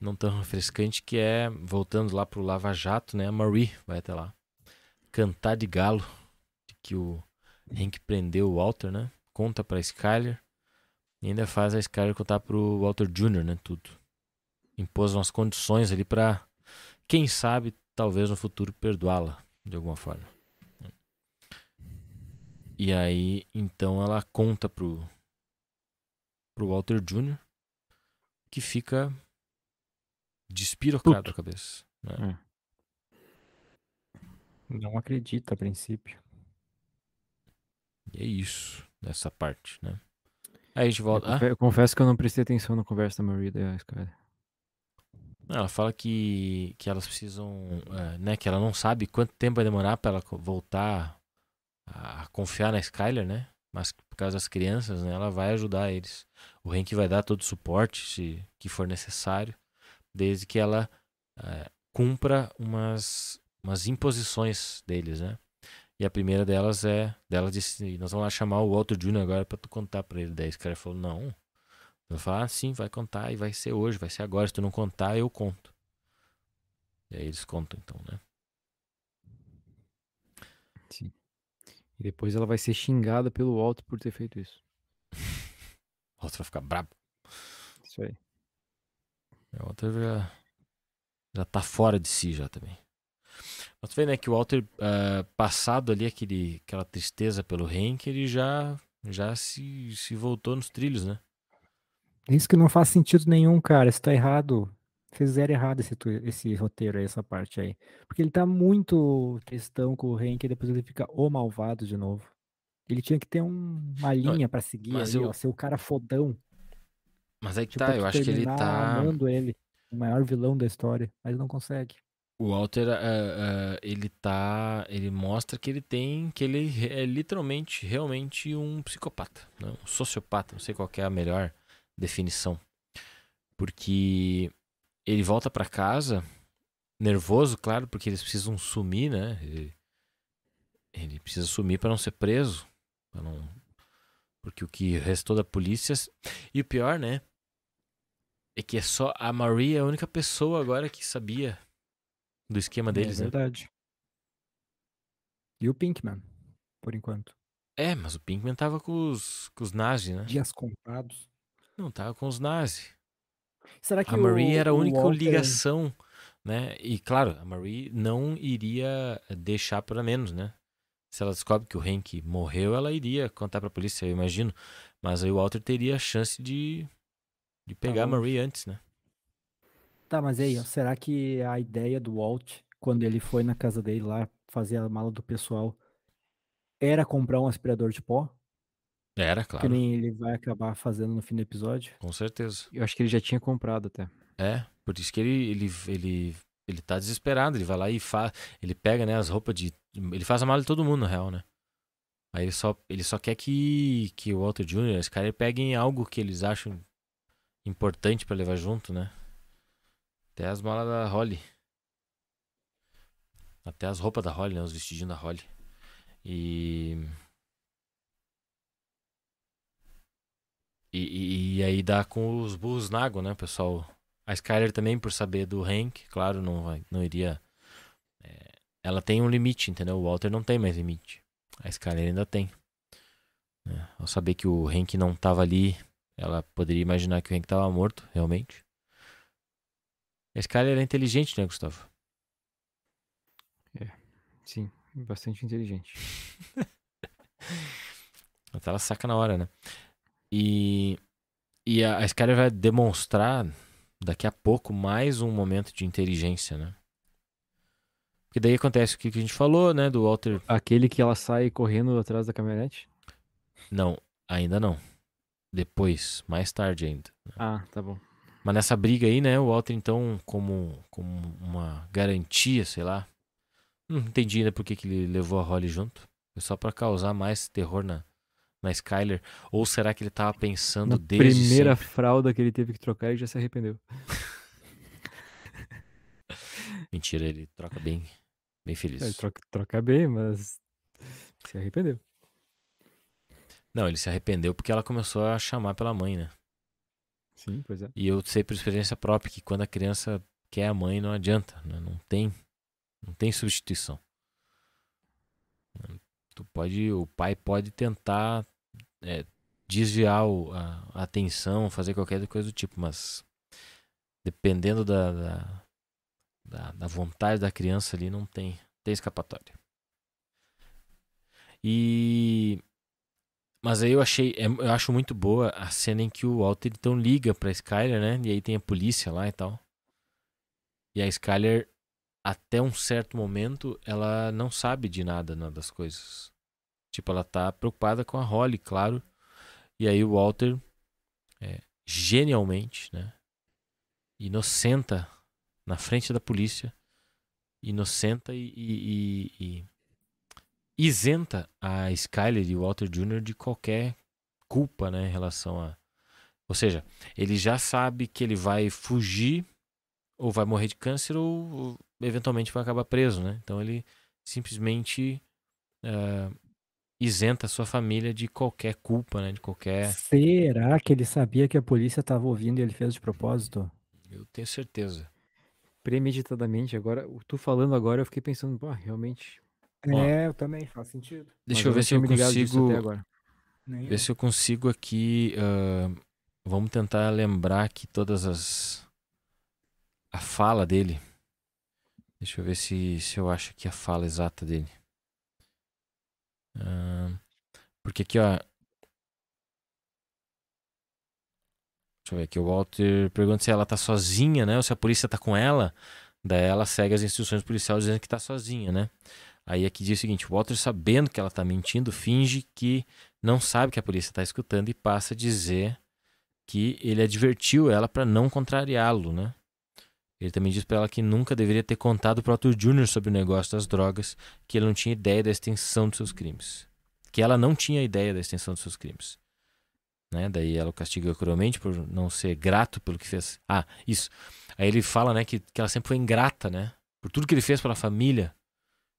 não tão refrescante, que é, voltando lá pro Lava Jato, né? A Marie vai até lá. Cantar de galo, de que o Hank prendeu o Walter, né? Conta pra Skyler. E ainda faz a Skyler contar pro Walter Jr., né? Tudo. Impôs umas condições ali pra, quem sabe, talvez no futuro perdoá-la, de alguma forma. E aí, então ela conta pro, pro Walter Jr. que fica despirocado Puto. a cabeça. né? não acredito a princípio. E é isso, nessa parte, né? Aí a gente Eu, volta. Ah, confe- eu confesso que eu não prestei atenção na conversa da Maria da Skyler. ela fala que, que elas precisam, é, né? Que ela não sabe quanto tempo vai demorar pra ela voltar a confiar na Skyler, né? Mas por causa das crianças, né? Ela vai ajudar eles. O Hank vai dar todo o suporte se que for necessário, desde que ela é, cumpra umas, umas imposições deles, né? E a primeira delas é, dela disse, nós vamos lá chamar o Walter Jr. agora pra tu contar pra ele. Daí esse cara falou, não. Eu falei, ah, sim, vai contar e vai ser hoje, vai ser agora. Se tu não contar, eu conto. E aí eles contam então, né? Sim. E depois ela vai ser xingada pelo Walter por ter feito isso. O Walter vai ficar brabo. Isso aí. O Walter já, já tá fora de si já também. Mas tu vê, né, que o Walter, ah, passado ali aquele, aquela tristeza pelo Hank, ele já, já se, se voltou nos trilhos, né? Isso que não faz sentido nenhum, cara. Isso tá errado. Fizeram errado esse, esse roteiro aí, essa parte aí. Porque ele tá muito questão com o Hank e depois ele fica o malvado de novo. Ele tinha que ter um- uma linha pra seguir mas ali, eu- ó. Ser o cara fodão. Mas aí que Tipo, tá, eu acho que ele tá. amando ele. O maior vilão da história. Mas não consegue. O Walter, ah, ah, ele tá. Ele mostra que ele tem. Que ele é literalmente, realmente um psicopata. Né? Um sociopata. Não sei qual é a melhor definição. Porque ele volta pra casa, nervoso, claro, porque eles precisam sumir, né? Ele, ele precisa sumir pra não ser preso. Não, porque o que restou da polícia. E o pior, né? É que é só. A Maria é a única pessoa agora que sabia do esquema deles, é né? verdade. E o Pinkman, por enquanto. É, mas o Pinkman tava com os, com os nazis, né? Dias contados. Não, tava com os nazis. Será que A Marie o, era a única Walter- ligação, né? E claro, a Marie não iria deixar para menos, né? Se ela descobre que o Hank morreu, ela iria contar pra polícia, eu imagino. Mas aí o Walter teria a chance de, de pegar a bom. Marie antes, né? Tá, mas aí, ó, será que a ideia do Walt, quando ele foi na casa dele lá fazer a mala do pessoal, era comprar um aspirador de pó? Era, Que claro. nem ele vai acabar fazendo no fim do episódio? Com certeza. Eu acho que ele já tinha comprado até. É, por isso que ele, ele, ele, ele tá desesperado. Ele vai lá e faz. Ele pega, né, as roupas de. Ele faz a mala de todo mundo, na real, né? Aí ele só, ele só quer que, que o Walter Jr., esse cara, peguem algo que eles acham importante pra levar junto, né? Até as malas da Holly. Até as roupas da Holly, né? Os vestidinhos da Holly. E. E, e, e aí dá com os burros na água, né? Pessoal A Skyler também, por saber do Hank, claro, não, vai, não iria. é, ela tem um limite, entendeu? O Walter não tem mais limite. A Skyler ainda tem. É, ao saber que o Hank não tava ali, ela poderia imaginar que o Hank tava morto, realmente. A Skyler é inteligente, né, Gustavo? Sim, bastante inteligente. Até ela saca na hora, né? E, e a, a Skyler vai demonstrar daqui a pouco mais um momento de inteligência, né? Porque daí acontece o que a gente falou, né? Do Walter. Aquele que ela sai correndo atrás da caminhonete? Não, ainda não. Depois, mais tarde ainda. Ah, tá bom. Mas nessa briga aí, né? O Walter, então, como, como uma garantia, sei lá. Não entendi ainda por que, que ele levou a Holly junto. Foi só pra causar mais terror na, na Skyler. Ou será que ele tava pensando Na desde primeira sempre? fralda que ele teve que trocar, ele já se arrependeu. Mentira, ele troca bem, bem feliz. Ele troca, troca bem, mas se arrependeu. Não, ele se arrependeu porque ela começou a chamar pela mãe, né? Sim, pois é. E eu sei por experiência própria que quando a criança quer a mãe, não adianta, né? Não tem, não tem substituição. Tu pode, o pai pode tentar é, desviar o- a, a atenção, fazer qualquer coisa do tipo, mas dependendo da, da, da, da vontade da criança ali, não tem, tem escapatória. E mas aí eu achei, é- eu acho muito boa a cena em que o Walter então liga pra Skyler, né? E aí tem a polícia lá e tal. E a Skyler, até um certo momento, ela não sabe de nada né, das coisas. Tipo, ela tá preocupada com a Holly, claro. E aí o Walter, é, genialmente, né? Inocenta na frente da polícia. Inocenta e, e- e- e isenta a Skyler e o Walter Jr. de qualquer culpa, né, em relação a. Ou seja, ele já sabe que ele vai fugir ou vai morrer de câncer ou, ou eventualmente vai acabar preso, né? Então ele simplesmente eh, isenta a sua família de qualquer culpa, né? De qualquer. Será que ele sabia que a polícia estava ouvindo e ele fez de propósito? Eu tenho certeza. Premeditadamente, agora, tu falando agora, eu fiquei pensando, pô, realmente. É, eu também, faz sentido. Deixa eu não ver se eu consigo. eu. Ver se eu consigo aqui. ah, vamos tentar lembrar aqui todas as. A fala dele. Deixa eu ver se, se eu acho aqui a fala exata dele. Ah, porque aqui, ó. Deixa eu ver aqui. O Walter pergunta se ela tá sozinha, né? Ou se a polícia tá com ela. Daí ela segue as instruções policiais dizendo que tá sozinha, né? Aí aqui diz o seguinte: Walter, sabendo que ela tá mentindo, finge que não sabe que a polícia está escutando e passa a dizer que ele advertiu ela para não contrariá-lo, né? Ele também diz para ela que nunca deveria ter contado para Arthur Jr. sobre o negócio das drogas, que ele não tinha ideia da extensão dos seus crimes. Que ela não tinha ideia da extensão dos seus crimes. Né? Daí ela o castiga cruelmente por não ser grato pelo que fez. Ah, isso. Aí ele fala, né, que, que ela sempre foi ingrata, né? Por tudo que ele fez pela família.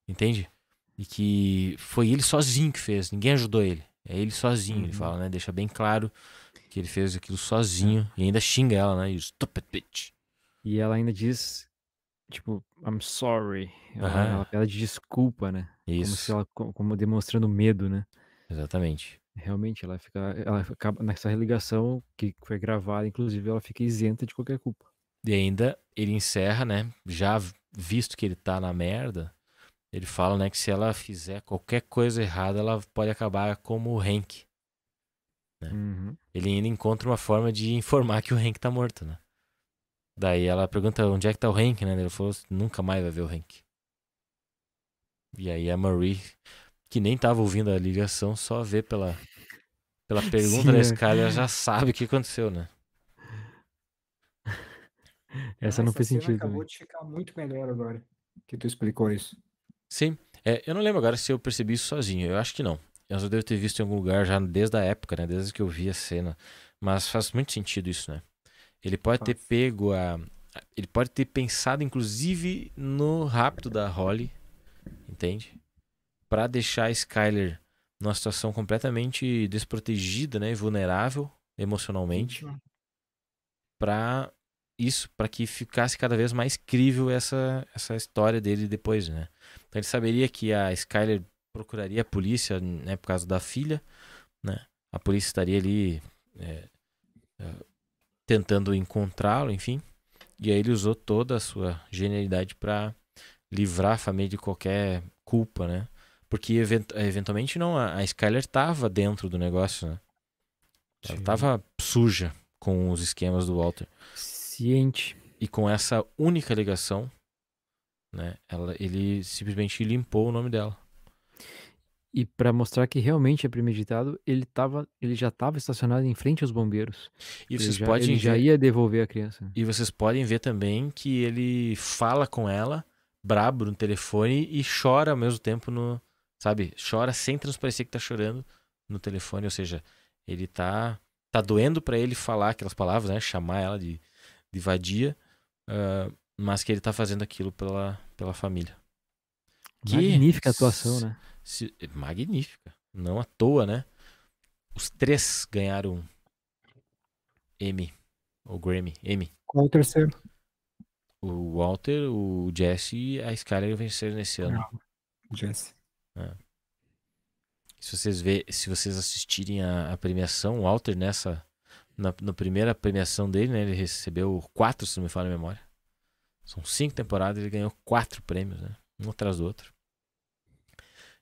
Entende? E que foi ele sozinho que fez, ninguém ajudou ele. É ele sozinho, ele Uhum. fala, né? Deixa bem claro que ele fez aquilo sozinho. E ainda xinga ela, né? You stupid bitch. E ela ainda diz, tipo, I'm sorry. Ela, Aham. ela pede desculpa, né? Como se Isso, ela, co- como demonstrando medo, né? exatamente. Realmente, ela fica, ela acaba nessa ligação que foi gravada, inclusive, ela fica isenta de qualquer culpa. E ainda ele encerra, né? Já visto que ele tá na merda, ele fala, né, que se ela fizer qualquer coisa errada, ela pode acabar como o Hank. É. Uhum. Ele ainda encontra uma forma de informar que o Hank tá morto, né? Daí ela pergunta onde é que tá o Hank, né? Ele falou, nunca mais vai ver o Hank. E aí a Marie, que nem tava ouvindo a ligação, só vê pela, pela pergunta Sim, da é. Skyler, já sabe o que aconteceu, né? Essa não fez cena sentido acabou também. de ficar muito melhor agora que tu explicou isso. Sim. É, eu não lembro agora se eu percebi isso sozinho. Eu acho que não. Eu só devo ter visto em algum lugar já desde a época, né? Desde que eu vi a cena. Mas faz muito sentido isso, né? Ele pode ter pego a. Ele pode ter pensado, inclusive, no rapto da Holly. Entende? Pra deixar a Skyler numa situação completamente desprotegida, né? E vulnerável emocionalmente. Pra isso para que ficasse cada vez mais crível essa, essa história dele depois, né? Então ele saberia que a Skyler procuraria a polícia, né, por causa da filha, né? A polícia estaria ali é, é, tentando encontrá-lo, enfim. E aí ele usou toda a sua genialidade para livrar a família de qualquer culpa, né? Porque event eventualmente não, a, a Skyler estava dentro do negócio, né? Ela estava suja com os esquemas do Walter. Ciente. E com essa única ligação, né, ela, ele simplesmente limpou o nome dela. E pra mostrar que realmente é premeditado, ele, tava, ele já estava estacionado em frente aos bombeiros. E Ele vocês já, podem ele já ver, ia devolver a criança. e vocês podem ver também que ele fala com ela, brabo no telefone e chora ao mesmo tempo no, sabe? Chora sem transparecer que tá chorando no telefone, ou seja, ele tá tá doendo pra ele falar aquelas palavras, né, chamar ela de, de vadia, ah, mas que ele tá fazendo aquilo pela pela família. Que Magnífica atuação, né? Se- magnífica. Não à toa, né? Os três ganharam M. Ou Grammy. M. Qual o terceiro? O Walter, o Jesse e a Skyler venceram nesse ano. Jesse. Se vocês vê, se vocês assistirem a, a premiação, o Walter nessa na, na primeira premiação dele, né, ele recebeu quatro, se não me falha a memória. São cinco temporadas, ele ganhou quatro prêmios, né, um atrás do outro.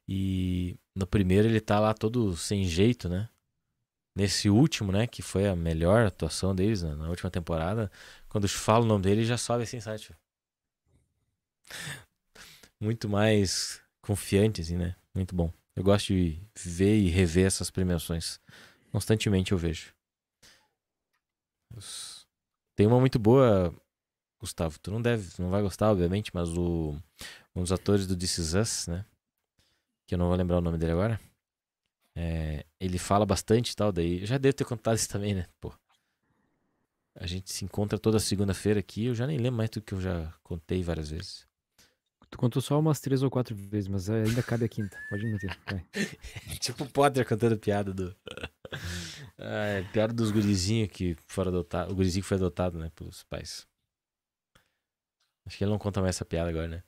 E no primeiro ele tá lá todo sem jeito, né? Nesse último, né, que foi a melhor atuação deles né, na última temporada, quando fala o nome dele, já sobe assim, sabe? tipo, Muito mais confiante, assim, né? Muito bom. Eu gosto de ver e rever essas premiações. Constantemente eu vejo. Tem uma muito boa, Gustavo. Tu não deve, não vai gostar, obviamente, mas o um dos atores do This Is Us, né? Que eu não vou lembrar o nome dele agora. É, ele fala bastante e tal, daí. Eu já devo ter contado isso também, né? Pô. A gente se encontra toda segunda-feira aqui. Eu já nem lembro mais do que eu já contei várias vezes. Tu contou só umas três ou quatro vezes, mas ainda cabe a quinta. Pode meter. Tipo o Potter cantando piada do. Ah, é, piada dos gurizinhos que foram adotados. O gurizinho que foi adotado, né? Pelos pais. Acho que ele não conta mais essa piada agora, né?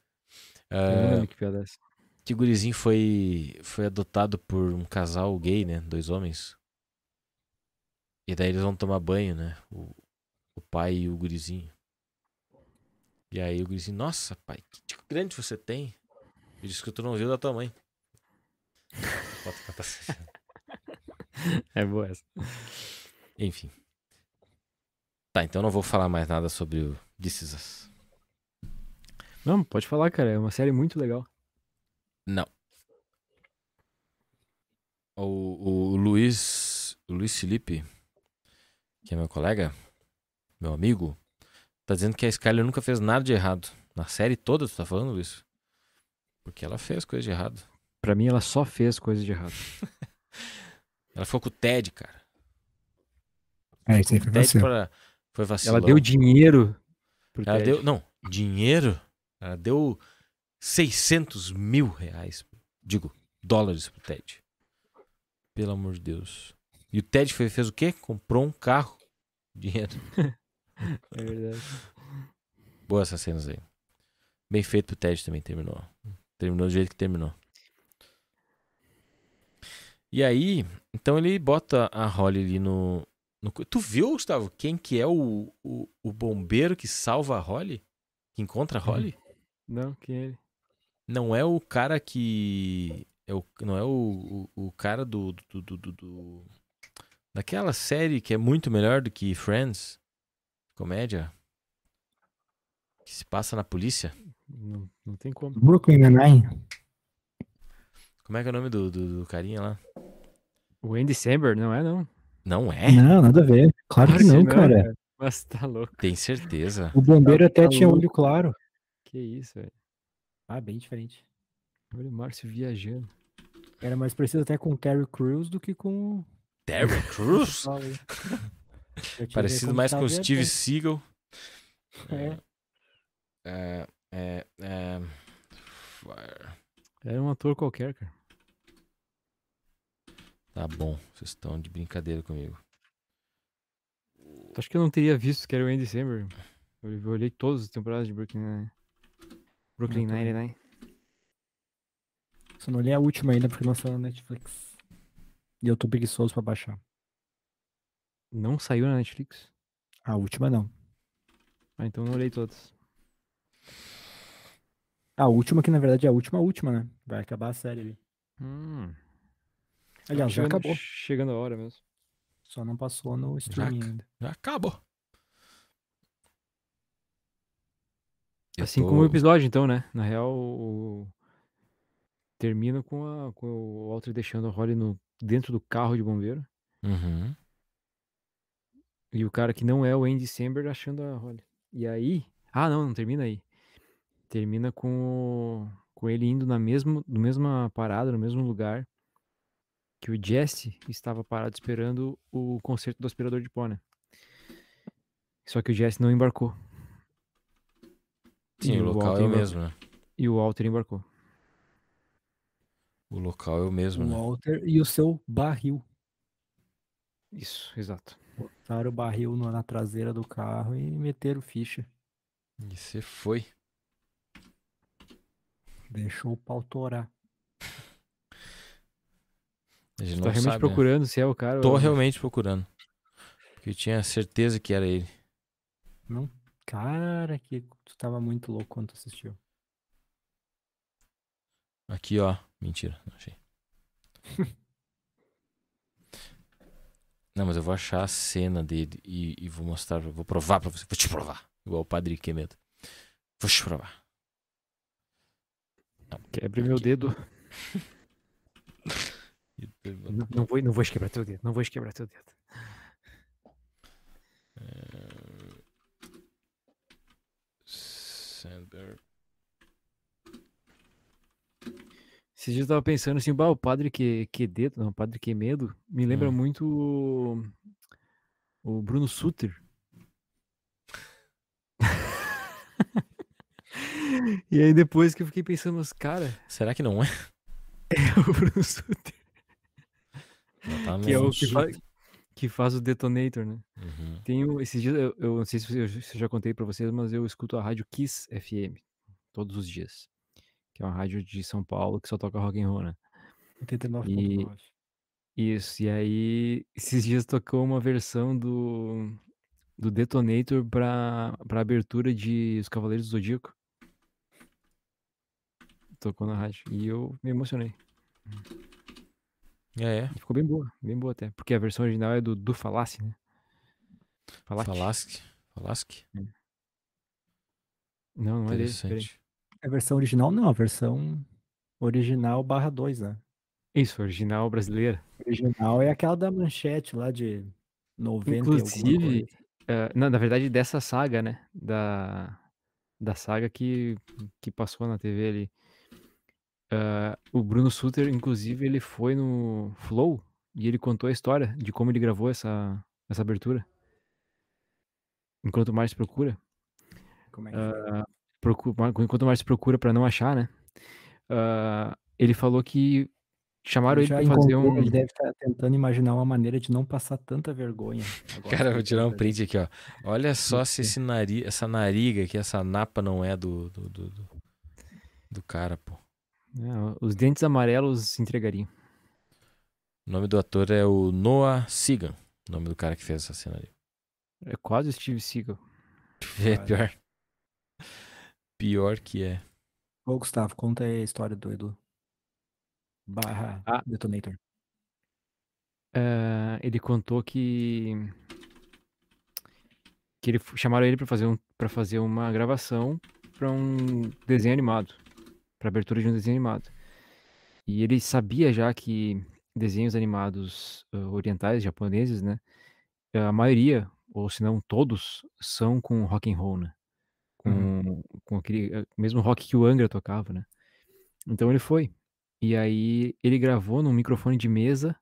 Lembro que piada é essa. que o gurizinho foi, foi adotado por um casal gay, né? Dois homens. E daí eles vão tomar banho, né? O, o pai e o gurizinho. E aí o gurizinho, nossa, pai, que tico grande você tem. E disse que tu não viu da tua mãe. É boa essa. Enfim. Tá, então eu não vou falar mais nada sobre o This. Não, pode falar, cara. É uma série muito legal. Não. O, o Luiz, o Luiz Felipe, que é meu colega, meu amigo, tá dizendo que a Skyler nunca fez nada de errado. Na série toda, tu tá falando isso? Porque ela fez coisa de errado. Pra mim, ela só fez coisa de errado. Ela foi com o Ted, cara. É, isso aí foi Ted vacilo. pra, foi vacilão. Ela deu dinheiro pro Ela Ted. deu, não, dinheiro. Ela deu 600 mil reais. Digo, dólares pro Ted. Pelo amor de Deus. E o Ted foi- fez o quê? Comprou um carro. Dinheiro. É verdade. Boas essas cenas aí. Bem feito pro Ted também, terminou. Terminou do jeito que terminou. E aí, então ele bota a Holly ali no, no Tu viu, Gustavo, quem que é o, o, o bombeiro que salva a Holly? Que encontra a Holly? Não, quem é ele? Não é o cara que. É o, não é o, o, o cara do, do, do, do- do- Daquela série que é muito melhor do que Friends. Comédia. Que se passa na polícia. Não, não tem como. Brooklyn Nine-Nine. Como é que é o nome do, do, do carinha lá? O Andy Samberg, não é, não? Não é? Não, nada a ver. Claro que não, cara. Mas tá louco. Tem certeza. O bombeiro até Tá tinha louco. olho claro. Que isso, velho. Ah, bem diferente. Olha o Márcio viajando. Era mais parecido até com o Terry Crews do que com Terry Crews? Parecido mais com o Steve até. Seagal. É. É, é, é, Fire. Era um ator qualquer, cara. Tá bom, vocês estão de brincadeira comigo. Tu acha que eu não teria visto que era o Andy Samberg? Eu eu olhei todas as temporadas de Brooklyn Nine. Brooklyn. Nine-Nine. Só não olhei a última ainda porque lançou na Netflix. E eu tô preguiçoso pra baixar. Não saiu na Netflix? A última não. Ah, então não olhei todas. A última que na verdade é a última última, né? Vai acabar a série ali. Hum. Aliás, já chegando, acabou. Chegando a hora mesmo. Só não passou no streaming ac- ainda. Já acabou. Eu Assim tô- como o episódio, então, né? Na real, o... termina com, a, com o Walter deixando a Holly no, dentro do carro de bombeiro. Uhum. E o cara que não é o Andy Samberg achando a Holly. E aí. Ah, não, não termina aí. Termina com, o- com ele indo na mesma, no mesma parada, no mesmo lugar que o Jesse estava parado esperando o concerto do aspirador de pó, né? Só que o Jesse não embarcou. Sim, E o local Walter é o mesmo, né? E o Walter embarcou. O local é o mesmo, O né? Walter e o seu barril. Isso, exato. Botaram o barril na traseira do carro e meteram ficha. E você foi. Deixou o pau torar. A gente tá realmente sabe, né? procurando se é o cara. Tô ou- realmente procurando. Porque eu tinha certeza que era ele. Não? Cara, que tu tava muito louco quando tu assistiu. Aqui, ó. Mentira, não achei. não, mas eu vou achar a cena dele e, e vou mostrar, vou provar pra você. Vou te provar. Igual o Padre Quemedo. Vou te provar. Não, Quebre meu aqui. dedo. E- Não, não vou, não vou te quebrar teu dedo. Não vou te quebrar teu dedo. Sandberg. Esses dias eu tava pensando assim, bah, o padre que, que dedo, não, o padre que medo, me lembra Hum. muito o, o Bruno Suter. e aí depois que eu fiquei pensando, mas cara, Será que não é? é o Bruno Suter, que é o que, fa- que faz o Detonator, né? Uhum. Tem o- esses dias, eu, eu não sei se eu, se eu já contei pra vocês, mas eu escuto a rádio Kiss FM todos os dias. Que é uma rádio de São Paulo que só toca rock and roll, né? 89.9. Isso, e aí esses dias tocou uma versão do, do Detonator pra, pra abertura de Os Cavaleiros do Zodíaco. Tocou na rádio. E eu me emocionei. É, é. E ficou bem boa, bem boa até. Porque a versão original é do, do Falassi, né? Falasque. Falasque. Não, não é dele. A versão original não, a versão original barra 2, né? Isso, original brasileira. Original é aquela da manchete lá de 90 e alguma Inclusive, eh, não, na verdade, dessa saga, né? Da, da saga que, que passou na TV ali. Ah, o Bruno Suter, inclusive, ele foi no Flow e ele contou a história de como ele gravou essa, essa abertura. Enquanto o Márcio procura, Como é que foi? procu- Mar- enquanto o Márcio procura pra não achar, né? ah, ele falou que chamaram Ele ele pra fazer um. ele deve estar tentando imaginar uma maneira de não passar tanta vergonha. agora Cara, vou tirar um tá- print aqui, ó. Olha só se esse nari... essa nariga aqui, essa napa não é do, do, do, do- do cara, pô. Né, os dentes amarelos se entregariam. O nome do ator é o Noah Segan. O nome do cara que fez essa cena ali. É quase o Steve Seagal. É pior. Pior que é. Ô, Gustavo, conta aí a história do Edu. Barra Ah. Detonator. Ah, ele contou que que ele chamaram ele pra fazer um para fazer uma gravação pra um desenho animado, pra abertura de um desenho animado. E ele sabia já que desenhos animados ah, orientais, japoneses, né? A maioria, ou se não todos, são com rock and roll, né? Com, com aquele mesmo rock que o Angra tocava, né? Então ele foi. E aí ele gravou num microfone de mesa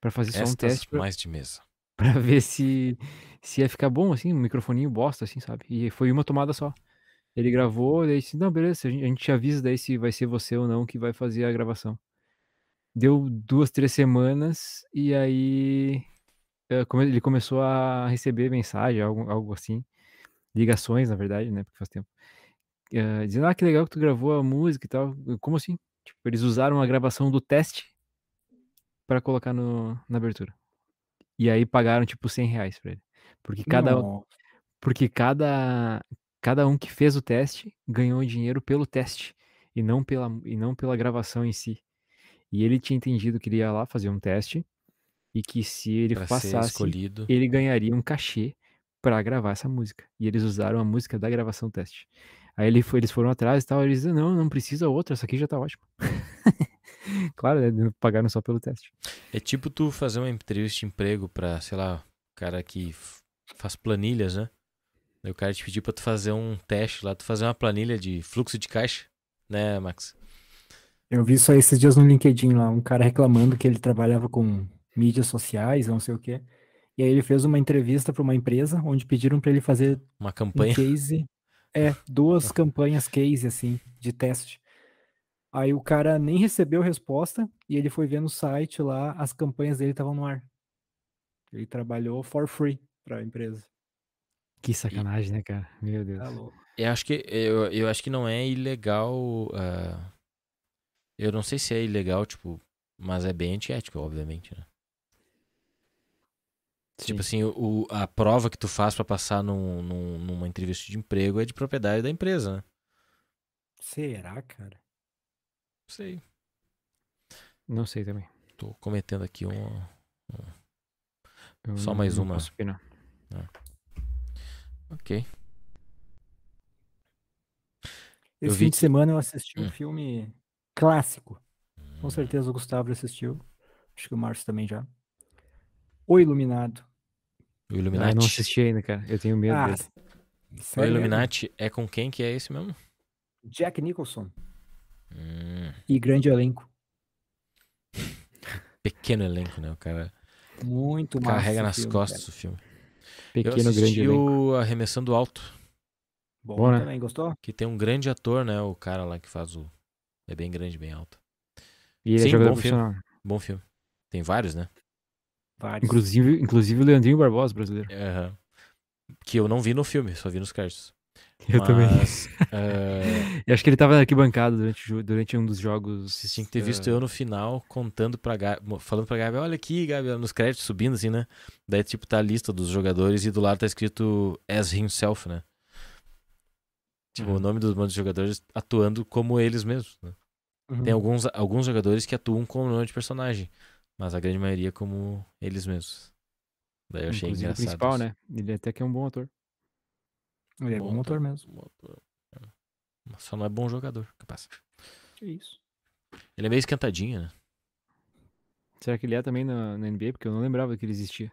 pra fazer só um Estas teste pra, mais de mesa. pra ver se se ia ficar bom assim, um microfoninho bosta assim, sabe? E foi uma tomada só. Ele gravou, daí disse, não, beleza, a gente, a gente te avisa daí se vai ser você ou não que vai fazer a gravação. Deu duas, três semanas e aí eh, ele começou a receber mensagem, algo, algo assim. ligações, na verdade, né? Porque faz tempo. eh, dizendo, ah, que legal que tu gravou a música e tal. Como assim? Tipo, eles usaram a gravação do teste pra colocar no, na abertura. E aí pagaram, tipo, 100 reais pra ele. Porque cada, Nossa. porque cada, cada um que fez o teste ganhou dinheiro pelo teste e não pela, e não pela gravação em si. E ele tinha entendido que ele ia lá fazer um teste e que se ele Pra passasse, ele ganharia um cachê pra gravar essa música. E eles usaram a música da gravação teste. Aí ele foi, eles foram atrás e tal, eles disseram, não, não precisa outra, essa aqui já tá ótima. claro, né, pagaram só pelo teste. É tipo tu fazer uma entrevista de emprego pra, sei lá, cara que faz planilhas, né? Aí o cara te pedir pra tu fazer um teste lá, tu fazer uma planilha de fluxo de caixa, né, Max? Eu vi isso aí esses dias no LinkedIn lá, um cara reclamando que ele trabalhava com mídias sociais, não sei o quê. E aí ele fez uma entrevista para uma empresa onde pediram para ele fazer Uma um campanha. case, é, duas campanhas case assim, de teste. Aí o cara nem recebeu resposta e ele foi ver no site lá, as campanhas dele estavam no ar. Ele trabalhou for free para a empresa. Que sacanagem, né, cara? Meu Deus. Tá louco. Eu acho que eu, eu acho que não é ilegal. ah, eu não sei se é ilegal, tipo, mas é bem antiético, obviamente, né? Tipo Sim. assim, o, a prova que tu faz pra passar num, num- numa entrevista de emprego é de propriedade da empresa, né? Será, cara? Não sei. Não sei também. Tô cometendo aqui um. Eu Só mais não uma. posso opinar. Ok. Eu Esse vi fim de que- semana eu assisti um Hum. filme clássico. Com Hum. certeza o Gustavo assistiu. Acho que o Márcio também já. O Iluminado. O Ah, eu Illuminati. não assisti ainda, cara. Eu tenho medo Ah, dele. O? Illuminati é com quem que é esse mesmo? Jack Nicholson. Hum, E grande elenco. pequeno elenco, né? O cara Muito massa carrega nas filme, costas cara. o filme. Pequeno, eu grande assisti elenco. o Arremessando Alto, Bom, Bom, né? também, gostou? que tem um grande ator, né? O cara lá que faz o. É bem grande, bem alto. E ele Sim, é jogador bom filme. Bom filme. Tem vários, né? Vários. Inclusive, inclusive o Leandrinho Barbosa, brasileiro. Aham. Que eu não vi no filme, só vi nos créditos. Eu também. Mas, eh, Eu acho que ele tava aqui bancado durante, o durante um dos jogos. Vocês tinham que ter visto eh, eu no final contando pra Gabi, falando pra Gabi, olha aqui, Gabi, nos créditos subindo assim, né? Daí, tipo, tá a lista dos jogadores e do lado tá escrito as himself, né? Tipo, o Uhum. nome dos dos jogadores atuando como eles mesmos, né? Uhum. Tem alguns, alguns jogadores que atuam com o nome de personagem, mas a grande maioria como eles mesmos. Daí eu achei Inclusive o engraçado. principal, isso. né? Ele até que é um bom ator. Ele é bom motor mesmo. bom ator. É. Só não é bom jogador, capaz. Que isso. Ele é meio esquentadinho, né? Será que ele é também na, na NBA? Porque eu não lembrava que ele existia.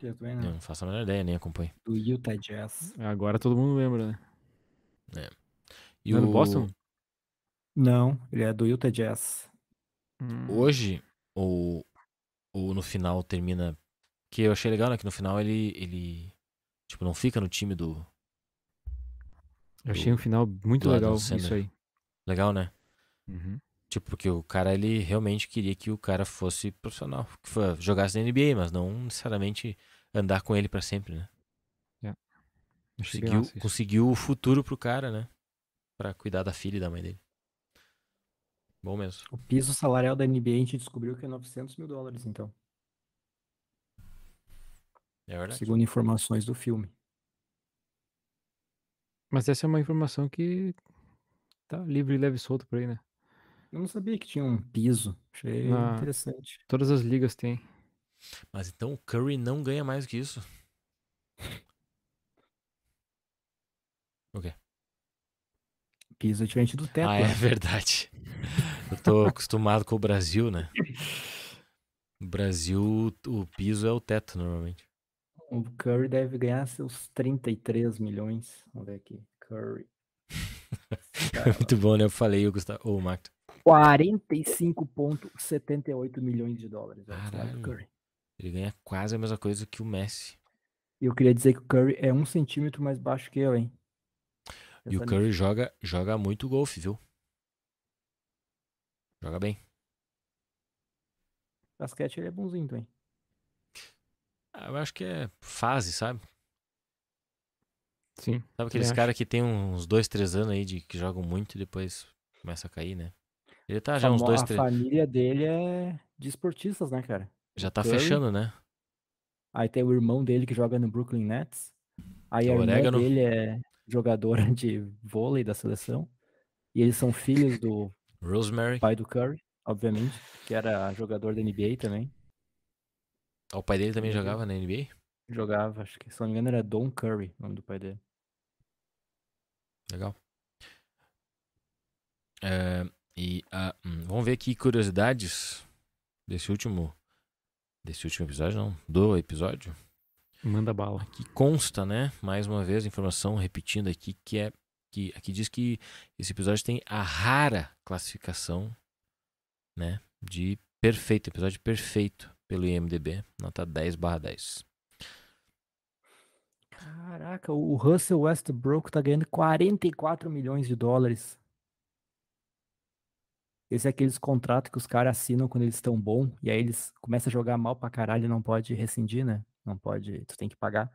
Eu também Eu não. não faço a menor ideia, nem acompanho. Do Utah Jazz. Agora todo mundo lembra, né? E Não é o... do Boston? Não, ele é do Utah Jazz. Hum, Hoje, ou, ou no final termina. Que eu achei legal, né? Que no final ele. ele tipo, não fica no time do. Eu achei um final muito legal isso aí. Legal, né? Uhum. Tipo, porque o cara, ele realmente queria que o cara fosse profissional. Que foi, jogasse na NBA, mas não necessariamente andar com ele pra sempre, né? Achei bem Conseguiu, conseguiu o futuro pro cara, né? Pra cuidar da filha e da mãe dele. Bom mesmo. O piso salarial da NBA a gente descobriu que é 900 mil dólares, então. É verdade. Segundo informações do filme. Mas essa é uma informação que tá livre e leve e solto por aí, né? Eu não sabia que tinha um piso. Achei Na- interessante. Todas as ligas têm. Mas então o Curry não ganha mais do que isso. Piso é diferente do teto. ah, é né? verdade. Eu tô acostumado com o Brasil, né? No Brasil, o piso é o teto, normalmente. O Curry deve ganhar seus 33 milhões. Vamos ver aqui. Curry. É muito bom, né? Eu falei, o Gustavo. Ô, Marco. 45,78 milhões de dólares. Caralho. Curry. Ele ganha quase a mesma coisa que o Messi. E eu queria dizer que o Curry é um centímetro mais baixo que eu, hein? E o Curry joga, joga muito golfe, viu? Joga bem. Basquete ele é bonzinho também. Eu acho que é fase, sabe? Sim. Sabe aqueles caras que tem uns dois, três anos aí de que jogam muito e depois começa a cair, né? Ele tá já uns Famo- dois, a três. família dele é de esportistas, né, cara? Já tá Curry. fechando, né? Aí tem o irmão dele que joga no Brooklyn Nets. Aí a O irmã Orégano. dele é jogadora de vôlei da seleção. E eles são filhos do Rosemary. pai do Curry, obviamente, que era jogador da NBA também. O pai dele também Meu jogava na NBA? Jogava, acho que se não me engano era Don Curry, o nome do pai dele. Legal. É, e ah, hum, vamos ver aqui curiosidades desse último. Desse último episódio, não. Do episódio. Manda bala. Aqui consta, né? Mais uma vez, informação repetindo aqui, que é. Que, aqui diz que esse episódio tem a rara classificação, né? De perfeito, episódio perfeito pelo IMDB, nota 10 barra 10. Caraca, o Russell Westbrook tá ganhando 44 milhões de dólares. Esse é aqueles contratos que os caras assinam quando eles estão bom e aí eles começam a jogar mal pra caralho e não pode rescindir, né? Não pode, tu tem que pagar.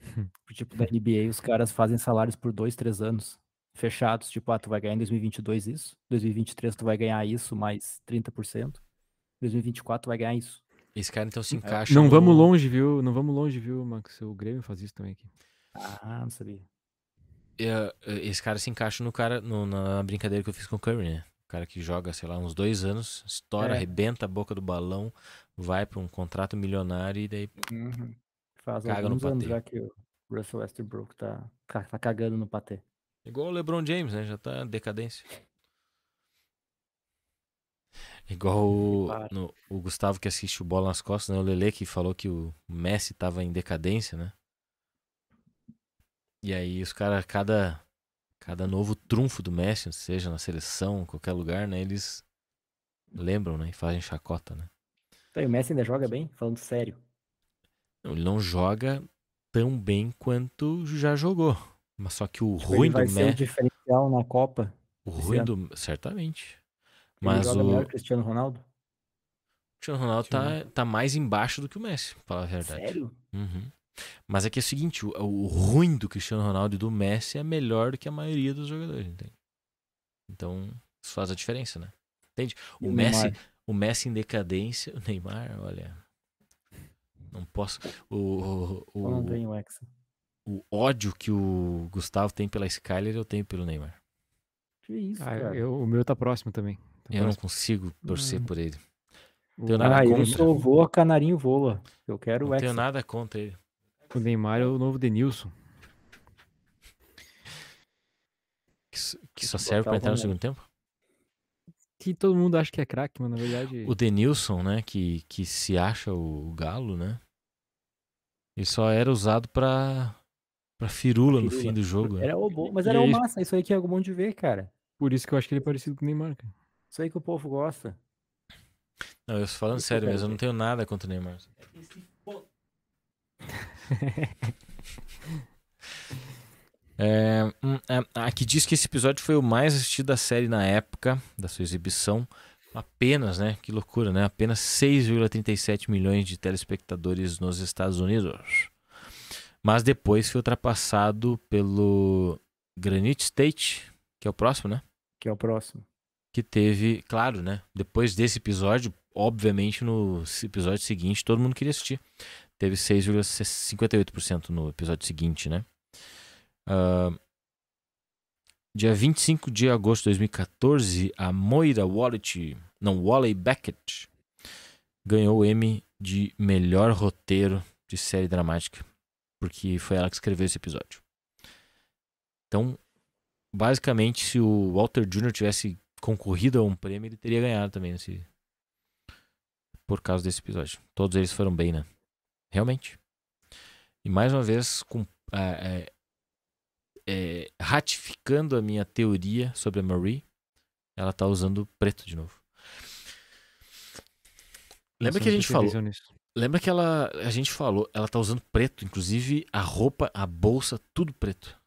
tipo, da NBA, os caras fazem salários por dois, três anos fechados. Tipo, ah, tu vai ganhar em 2022 isso, 2023 tu vai ganhar isso mais 30%, 2024 tu vai ganhar isso. Esse cara então se encaixa. Não no- vamos longe, viu? Não vamos longe, viu, Max? O Grêmio faz isso também aqui. Ah, não sabia. É, é, esse cara se encaixa no cara no- na brincadeira que eu fiz com o Curry, né? O cara que joga, sei lá, uns dois anos, estoura, É. arrebenta a boca do balão, vai pra um contrato milionário e daí Faz Caga no alguns anos patê. já que o Russell Westbrook tá, tá cagando no patê. Igual o LeBron James, né? Já tá em decadência. Igual o, no- o Gustavo que assiste o Bola nas Costas, né? O Lele que falou que o Messi tava em decadência, né? E aí os caras, cada, cada novo trunfo do Messi, seja na seleção, em qualquer lugar, né? Eles lembram, né? E fazem chacota, né? Tá, e o Messi ainda joga bem? Falando sério. Não, Ele não joga tão bem quanto já jogou. Mas só que o Tipo, ruim ele vai do ser o Messi... diferencial na Copa. O ruim ano. do... Certamente. Ele Mas joga o... melhor que o Cristiano Ronaldo? O Cristiano Ronaldo tá, tá mais embaixo do que o Messi, pra falar a verdade. Sério? Uhum. Mas é que é o seguinte, o, o ruim do Cristiano Ronaldo e do Messi é melhor do que a maioria dos jogadores, entende? Então, isso faz a diferença, né? Entende? E O Messi, Neymar? o Messi em decadência, o Neymar, olha, não posso, o, o, não o, tem o Hexa? o ódio que o Gustavo tem pela Skyler, eu tenho pelo Neymar. Que isso, Ah, cara? eu- o meu tá próximo também. Eu não consigo torcer Hum. por ele. O- tenho nada Ah, contra. voa, canarinho voa. Eu quero o Não tenho nada contra ele. O Neymar é o novo Denilson. Que, que só serve o entrar no segundo tempo. Que todo mundo acha que é craque, mas na verdade. O Denilson, né, que, que se acha o galo, né? Ele só era usado pra, pra firula, no Firula. fim do jogo. né? Era o bom, mas era o massa. Isso aí que é bom de ver, cara. Por isso que eu acho que ele é parecido com o Neymar, cara. Isso aí que o povo gosta. Não, eu tô falando Isso sério, mas eu não tenho nada contra o Neymar. É, hum, é, aqui diz que esse episódio foi o mais assistido da série na época da sua exibição. Apenas, né? Que loucura, né? Apenas 6,37 milhões de telespectadores nos Estados Unidos. Mas depois foi ultrapassado pelo Granite State, que é o próximo, né? Que é o próximo. Que teve, claro, né? Depois desse episódio, obviamente no episódio seguinte todo mundo queria assistir. Teve 6,58% no episódio seguinte, né? Ah, dia 25 de agosto de 2014, a Moira Wallet, não, Wally Beckett, ganhou o Emmy de melhor roteiro de série dramática, porque foi ela que escreveu esse episódio. Então, basicamente, se o Walter Jr. tivesse concorrido a um prêmio, ele teria ganhado também nesse por causa desse episódio. Todos eles foram bem, né? Realmente. E mais uma vez, com, é, é, ratificando a minha teoria sobre a Marie, ela tá usando preto de novo. Lembra Nossa, que a gente falou? Lembra que ela, a gente falou, ela tá usando preto, inclusive a roupa, a bolsa, tudo preto.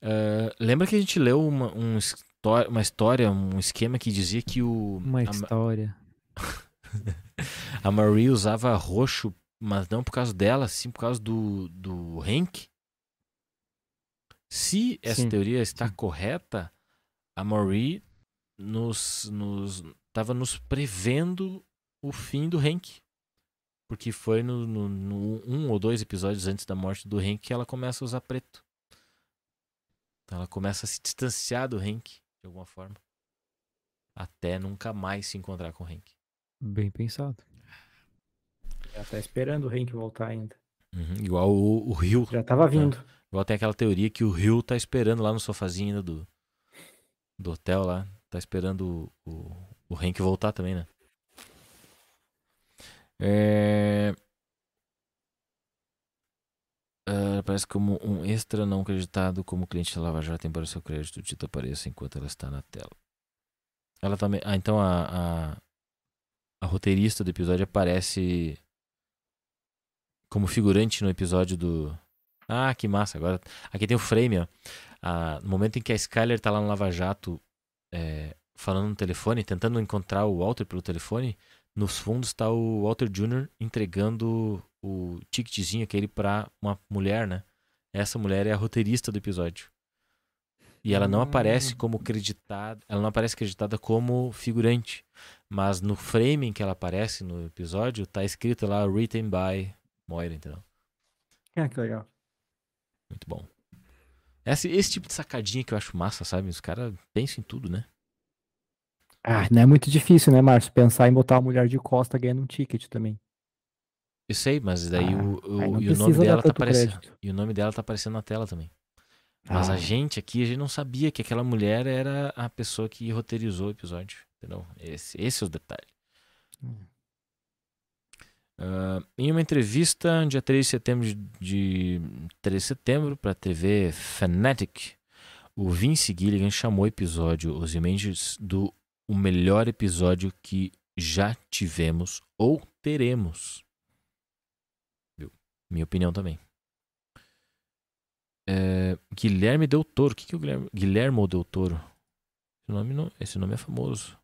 Eh, lembra que a gente leu uma, um histó- uma história, um esquema que dizia que o Uma a, história. a Marie usava roxo mas não por causa dela, sim por causa do, do Hank. Se essa Sim, teoria está sim. correta, a Marie nos, nos tava nos prevendo o fim do Hank. Porque foi no, no- no um ou dois episódios antes da morte do Hank que ela começa a usar preto. Então ela começa a se distanciar do Hank, de alguma forma. Até nunca mais se encontrar com o Hank. Bem pensado. Já tá esperando o Hank voltar ainda. Uhum, Igual o, o Rio. Já tava vindo. Igual tem aquela teoria que o Rio tá esperando lá no sofazinho ainda do, do hotel lá. Tá esperando o, o, o Hank voltar também, né? É... Ah, parece como um extra não acreditado como cliente da Lava Jato, embora seu crédito dito apareça enquanto ela está na tela. Ela também. Ah, então a, a, a roteirista do episódio aparece como figurante no episódio do. Ah, que massa. Agora. Aqui tem o frame, ó. Ah, no momento em que a Skyler tá lá no Lava Jato é, falando no telefone, tentando encontrar o Walter pelo telefone, nos fundos tá o Walter Jr. entregando o ticketzinho aquele pra uma mulher, né? Essa mulher é a roteirista do episódio. E ela não aparece como creditada, ela não aparece creditada como figurante, mas no frame em que ela aparece no episódio tá escrito lá written by Moira, entendeu? Ah, que legal. Muito bom. Esse, esse tipo de sacadinha que eu acho massa, sabe? Os caras pensam em tudo, né? Ah, não é muito difícil, né, Márcio? Pensar em botar a mulher de costa ganhando um ticket também. Eu sei, mas daí Ah, o, o- e o nome dela tá aparecendo. E o nome dela tá aparecendo na tela também. Mas Ah. a gente aqui, a gente não sabia que aquela mulher era a pessoa que roteirizou o episódio. Entendeu? Esse, esse é o detalhe. Hum. Ah, em uma entrevista, dia 3 de setembro de, de 3 de setembro, para a TV Fanatic, o Vince Gilligan chamou o episódio Os Images do o melhor episódio que já tivemos ou teremos. Minha opinião também. É, Guilherme Del Toro. O que, que é o Guilherme? Guilhermo Del Toro? Esse nome, não, esse nome é famoso.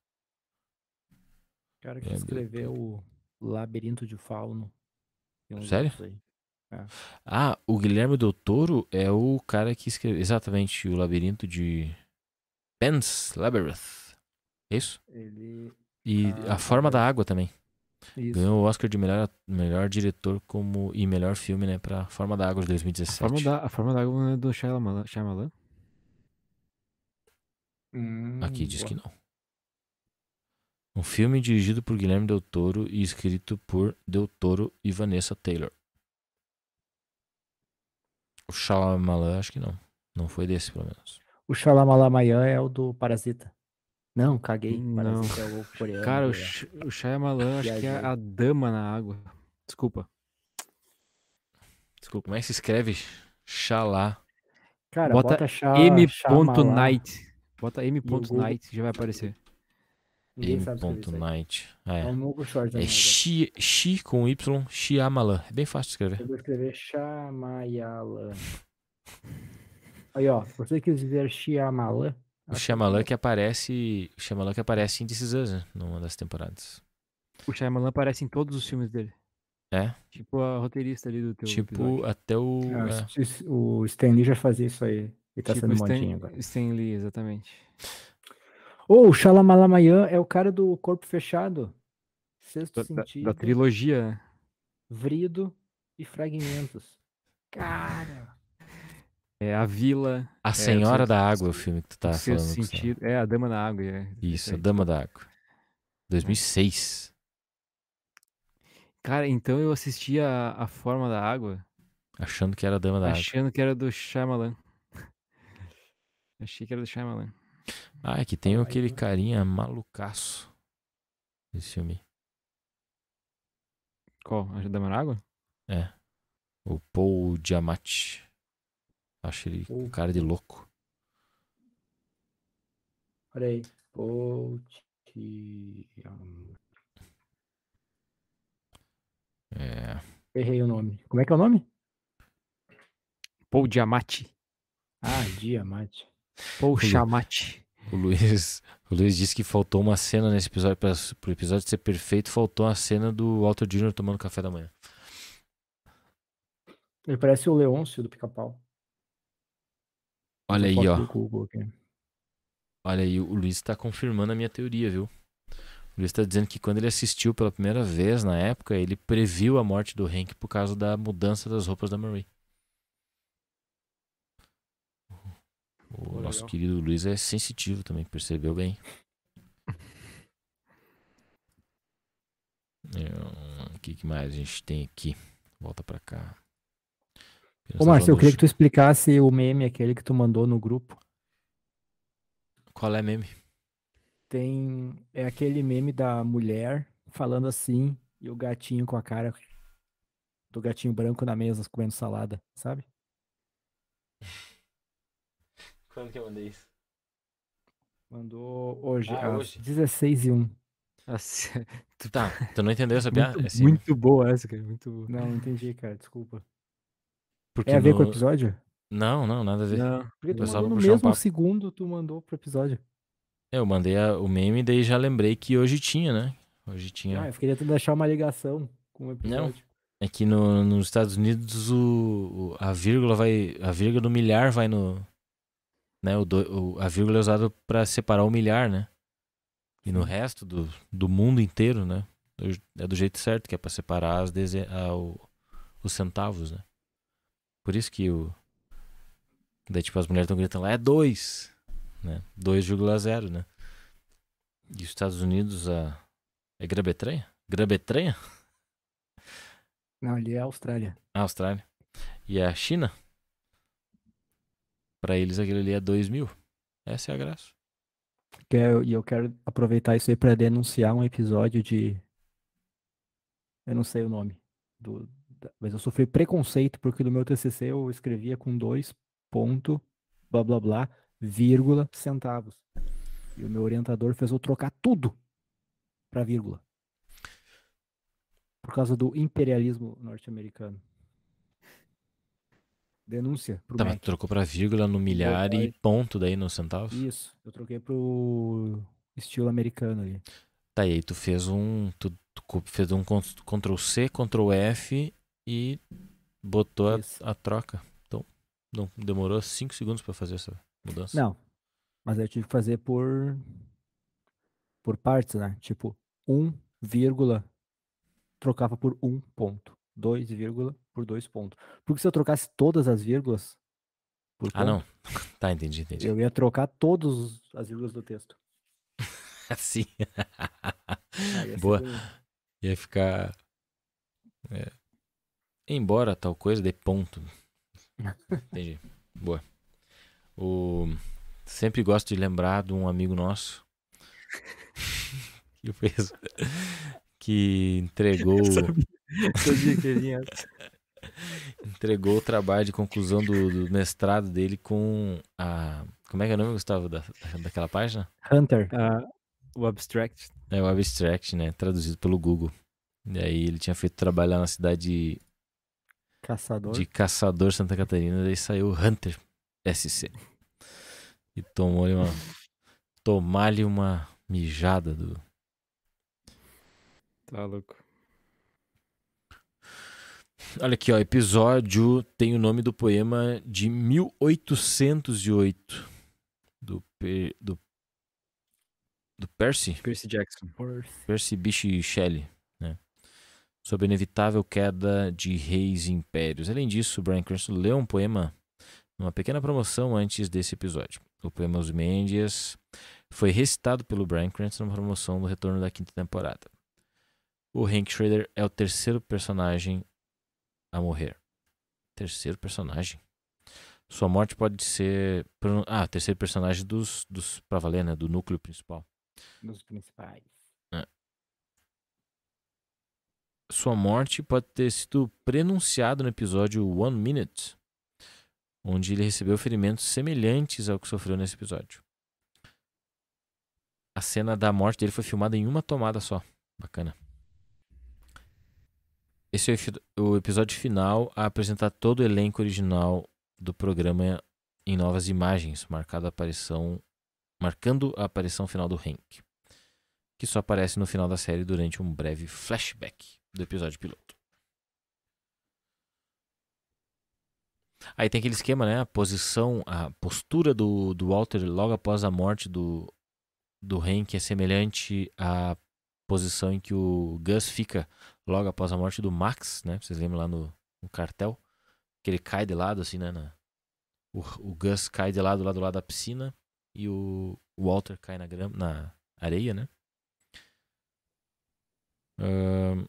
O cara que É, escreveu o Labirinto de Fauno. Sério? aí. Ah, o Guilherme Del Toro é o cara que escreveu exatamente o labirinto de Pan's Labyrinth. É isso? Ele. E Ah, A Forma tá. da Água também. Isso. Ganhou o Oscar de melhor, melhor diretor como, e melhor filme, né? Pra Forma da Água de A 2017. forma, da, a forma da água não é do Shyamalan. Shyamalan? Hum, Aqui diz boa. que não. Um filme dirigido por Guilherme Del Toro e escrito por Del Toro e Vanessa Taylor. O Shyamalan, acho que não. Não foi desse, pelo menos. O Shalamalamayan é o do Parasita. Não, caguei. Não. Parasita é o coreano. Cara, o, é. Sh- o Shyamalan acho que é a dama na água. Desculpa. Desculpa. Como é que se escreve? Xalá. Cara, bota bota Sha- M. Shyamalan. Night. Bota M. Google- Night que já vai aparecer. Ninguém sabe escrever M. isso aí. Night. É É. um. É né, Xi, Xi com Y, Shyamalan. É bem fácil de escrever. Eu vou escrever Shamayalan. Aí, ó. Você quis dizer Shyamalan? O Shyamalan que aparece. O Shyamalan que aparece em This Is Us, né? Numa das temporadas. O Shyamalan aparece em todos os filmes dele. É? Tipo a roteirista ali do teu tipo, episódio. até o. Ah, é. O Stan Lee já fazia isso aí. Ele tá tipo sendo Stan, modinho agora. Stan Lee, exatamente. Ô, o Shalamalamayan é o cara do Corpo Fechado. Sexto Da, Sentido, da trilogia? Vrido e Fragmentos. Cara, É a Vila. A é, Senhora da Água é o filme que tu tá falando. sentido. É, a Dama na Água. É, Isso, a. Dama da Água. 2006. Cara, então eu assisti a, a Forma da Água Achando que era a Dama da Água. achando que era do Shyamalan. Achei que era do Shyamalan. Ah, é que tem aquele carinha malucaço. Esse filme. Qual? A Dama na Água? É. O Paul Giamatti. Acho ele um Paul- cara de louco. olha aí. É. Errei o nome. Como é que é o nome? Paul Giamatti. Ah, Diamante. Paul Chamatti. O Luiz, o Luiz disse que faltou uma cena nesse episódio. Para o episódio ser perfeito, faltou a cena do Walter Jr. tomando café da manhã. Ele parece o Leôncio do pica-pau. Olha aí, ó. Olha aí, o Luiz tá confirmando a minha teoria, viu? O Luiz tá dizendo que quando ele assistiu pela primeira vez na época, ele previu a morte do Hank por causa da mudança das roupas da Marie. O nosso legal. querido Luiz é sensitivo também, percebeu bem. É, O que, que mais a gente tem aqui? Volta pra cá. Ô, Márcio, eu queria que tu explicasse o meme aquele que tu mandou no grupo. Qual é meme? Tem. É aquele meme da mulher falando assim e o gatinho com a cara do gatinho branco na mesa comendo salada, sabe? Quando que eu mandei isso? Mandou hoje, Ah, às hoje. 16 e 1. Nossa, Tá, tu não entendeu essa piada? muito, É assim, muito boa essa, cara. Muito boa. Não, não entendi, cara, desculpa. Porque É a ver com o no- episódio? Não, não, nada a ver. Não, Porque tu mandou no um mesmo papo. segundo, tu mandou pro episódio. É, Eu mandei a- o meme e daí já lembrei que hoje tinha, né? Hoje tinha. Ah, eu queria tentar achar uma ligação com o episódio. É que no, nos Estados Unidos o, o- a vírgula vai. A vírgula do milhar vai no. Né, o, do- o- a vírgula é usada pra separar o milhar, né? E no resto do, do mundo inteiro, né? É do jeito certo, que é pra separar as deze- a- o- os centavos, né? Por isso que o. Daí, tipo, as mulheres estão gritando lá, é 2, né? 2,0, né? E os Estados Unidos, a. É Grã-Bretanha? Grã-Bretanha? Não, ali é a Austrália. A Austrália. E a China? Pra eles aquilo ali é 2 mil. Essa é a graça. E eu quero aproveitar isso aí pra denunciar um episódio de. Eu não sei o nome. Do... da- Mas eu sofri preconceito porque no meu TCC eu escrevia com dois ponto, blá blá blá, vírgula, centavos. E o meu orientador fez eu trocar tudo pra vírgula. Por causa do imperialismo norte-americano. Denúncia pro Tá, trocou pra vírgula no milhar e ponto daí nos centavos. Isso, eu troquei pro estilo americano ali. Tá, e aí tu fez um. Tu, tu fez um Ctrl C, Ctrl F e botou a, a troca. Então, não demorou 5 segundos pra fazer essa mudança. Não, mas eu tive que fazer por por partes, né? Tipo, 1, vírgula, trocava por 1 ponto. 2, vírgula, por 2 pontos. Porque se eu trocasse todas as vírgulas por Ah, não. ponto, Tá, entendi, entendi. eu ia trocar todas as vírgulas do texto. Assim. Aí ia Boa. Ia ficar. é, Embora tal coisa de ponto. Entendi. Boa. O... Sempre gosto de lembrar de um amigo nosso que fez. que entregou. Sabia que vinha essa. entregou o trabalho de conclusão do, do mestrado dele com a. Como é que é o nome, Gustavo, da, daquela página? Hunter, Ah, o abstract. É o Abstract, né? Traduzido pelo Google. E aí ele tinha feito trabalho lá na cidade caçador. de Caçador Santa Catarina, daí saiu Hunter SC. E tomou-lhe uma. Tomar-lhe uma mijada do. Tá louco. Olha aqui, ó. Episódio tem o nome do poema de 1808. Do. Do, do Percy. Percy Jackson. Percy Bysshe Shelley? Sobre a inevitável queda de reis e impérios. Além disso, Brian Cranston leu um poema numa pequena promoção antes desse episódio. O poema Os Mendias foi recitado pelo Brian Cranston na promoção do retorno da quinta temporada. O Hank Schrader é o terceiro personagem a morrer. Terceiro personagem? Sua morte pode ser. Ah, terceiro personagem dos, dos pra valer, né? Do núcleo principal. Dos principais. Sua morte pode ter sido prenunciada no episódio One Minute, onde ele recebeu ferimentos semelhantes ao que sofreu nesse episódio. A cena da morte dele foi filmada em uma tomada só. Bacana. Esse é o episódio final a apresentar todo o elenco original do programa em novas imagens, marcada a aparição, marcando a aparição final do Hank, que só aparece no final da série durante um breve flashback do episódio piloto. Aí tem aquele esquema, né? A posição, a postura do, do Walter logo após a morte do, do Hank é semelhante à posição em que o Gus fica logo após a morte do Max, né? Vocês lembram lá no, no cartel? Que ele cai de lado, assim, né? Na, o, o Gus cai de lado lá do lado da piscina e o, o Walter cai na, grama, na areia, né? Ahn,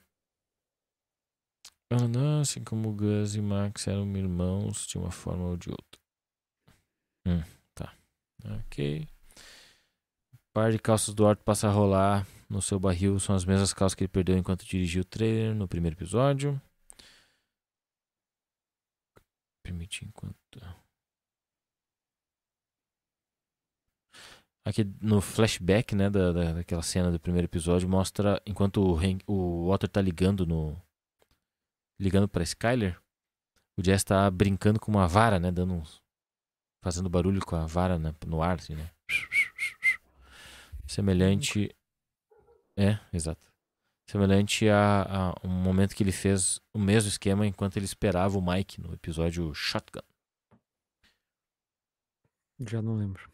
não, assim como Gus e Max eram irmãos de uma forma ou de outra. Hum, tá. Ok. Par de calças do Art passa a rolar no seu barril. São as mesmas calças que ele perdeu enquanto dirigiu o trailer no primeiro episódio. Permitir enquanto. Aqui no flashback, né, da, da- daquela cena do primeiro episódio, mostra enquanto o, Hank, o Walter tá ligando no. Ligando pra Skyler, o Jess tá brincando com uma vara, né, dando uns. fazendo barulho com a vara né, no ar, assim, né. Semelhante. É, exato. Semelhante a, a um momento que ele fez o mesmo esquema enquanto ele esperava o Mike no episódio Shotgun. Já não lembro.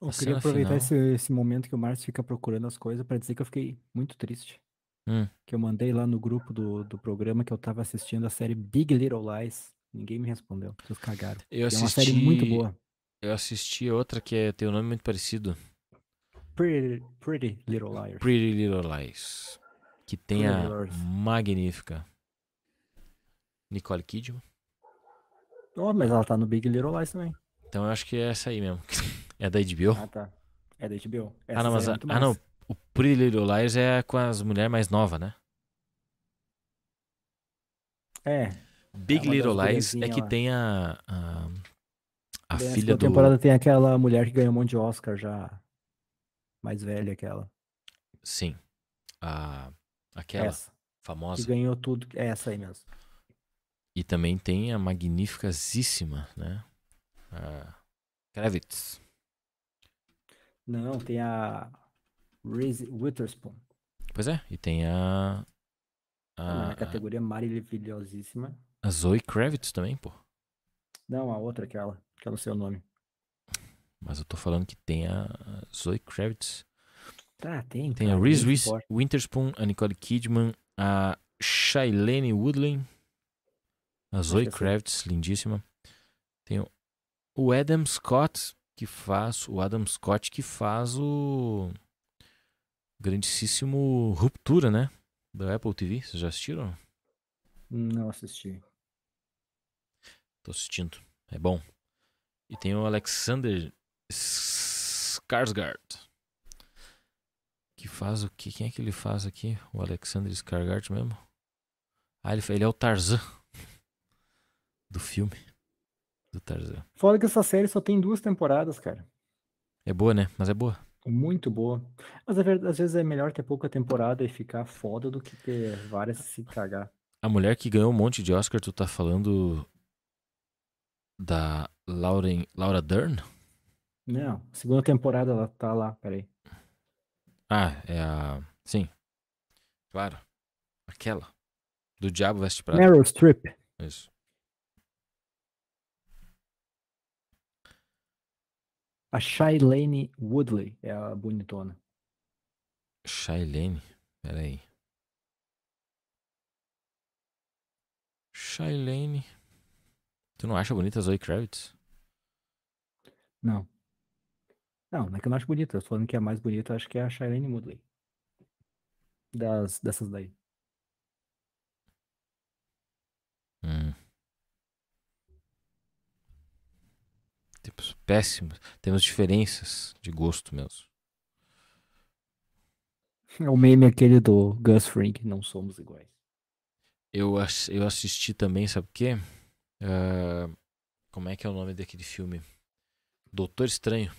Eu queria aproveitar esse, esse momento que o Márcio fica procurando as coisas pra dizer que eu fiquei muito triste. Hum. Que eu mandei lá no grupo do, do programa que eu tava assistindo a série Big Little Lies. Ninguém me respondeu. Vocês cagaram. Eu E é assisti, uma série muito boa. Eu assisti outra que é, tem um nome muito parecido. Pretty, Pretty Little Liars. Pretty Little Lies. Que tem Pretty a Liars. magnífica Nicole Kidman. Oh, mas ela tá no Big Little Lies também. Então eu acho que é essa aí mesmo. É da HBO. Ah, tá. É da HBO. Ah, não, Essa mas série é a- ah, não. O Pretty Little Lies é com as mulheres mais novas, né? É. Big uma Little Lies é que lá. tem a. A, a na filha do. temporada tem aquela mulher que ganhou um monte de Oscar já. Mais velha que ela. Sim. A, aquela Essa. Que famosa. ganhou tudo. É essa aí mesmo. E também tem a magnificíssima, né? A Kravitz. Não, tem a Reese Witherspoon. Pois é, e tem a. A, na categoria maravilhosíssima. a Zoe Kravitz também, pô. Não, a outra aquela, que eu não sei o nome. Mas eu tô falando que tem a Zoe Kravitz. Tá, tem. Tem cara, a Reese. Witherspoon, a Nicole Kidman, a Shailene Woodley, a Zoe é. Kravitz, lindíssima. Tem o Adam Scott, que faz. O Adam Scott que faz o. Grandíssimo Ruptura, né? Da Apple TV. Vocês já assistiram? Não assisti. Tô assistindo. É bom. E tem o Alexander Skarsgård. Que faz o que? Quem é que ele faz aqui? O Alexander Skarsgård mesmo? Ah, ele, ele é o Tarzan. Do filme. Do Tarzan. Foda que essa série só tem duas temporadas, cara. É boa, né? Mas é boa. Muito boa. Mas verdade, às vezes é melhor ter pouca temporada e ficar foda do que ter várias se cagar. A mulher que ganhou um monte de Oscar, tu tá falando da Lauren, Laura Dern? Não, segunda temporada ela tá lá, peraí. Ah, é a. Sim. Claro. Aquela. Do Diabo Veste Prada. Meryl Streep. Isso. A Shailene Woodley é a bonitona. Shailene. Pera aí. Shailene. Tu não acha bonita a Zoe Kravitz? Não. Não, não é que eu não acho bonita. Eu tô falando que a mais bonita eu acho que é a Shailene Woodley. Das, dessas daí. Hum. Tipos péssimos. Temos diferenças de gosto mesmo. É o meme aquele do Gus Fring, não somos iguais. Eu, eu assisti também, sabe o quê? Ah, como é que é o nome daquele filme? Doutor Estranho,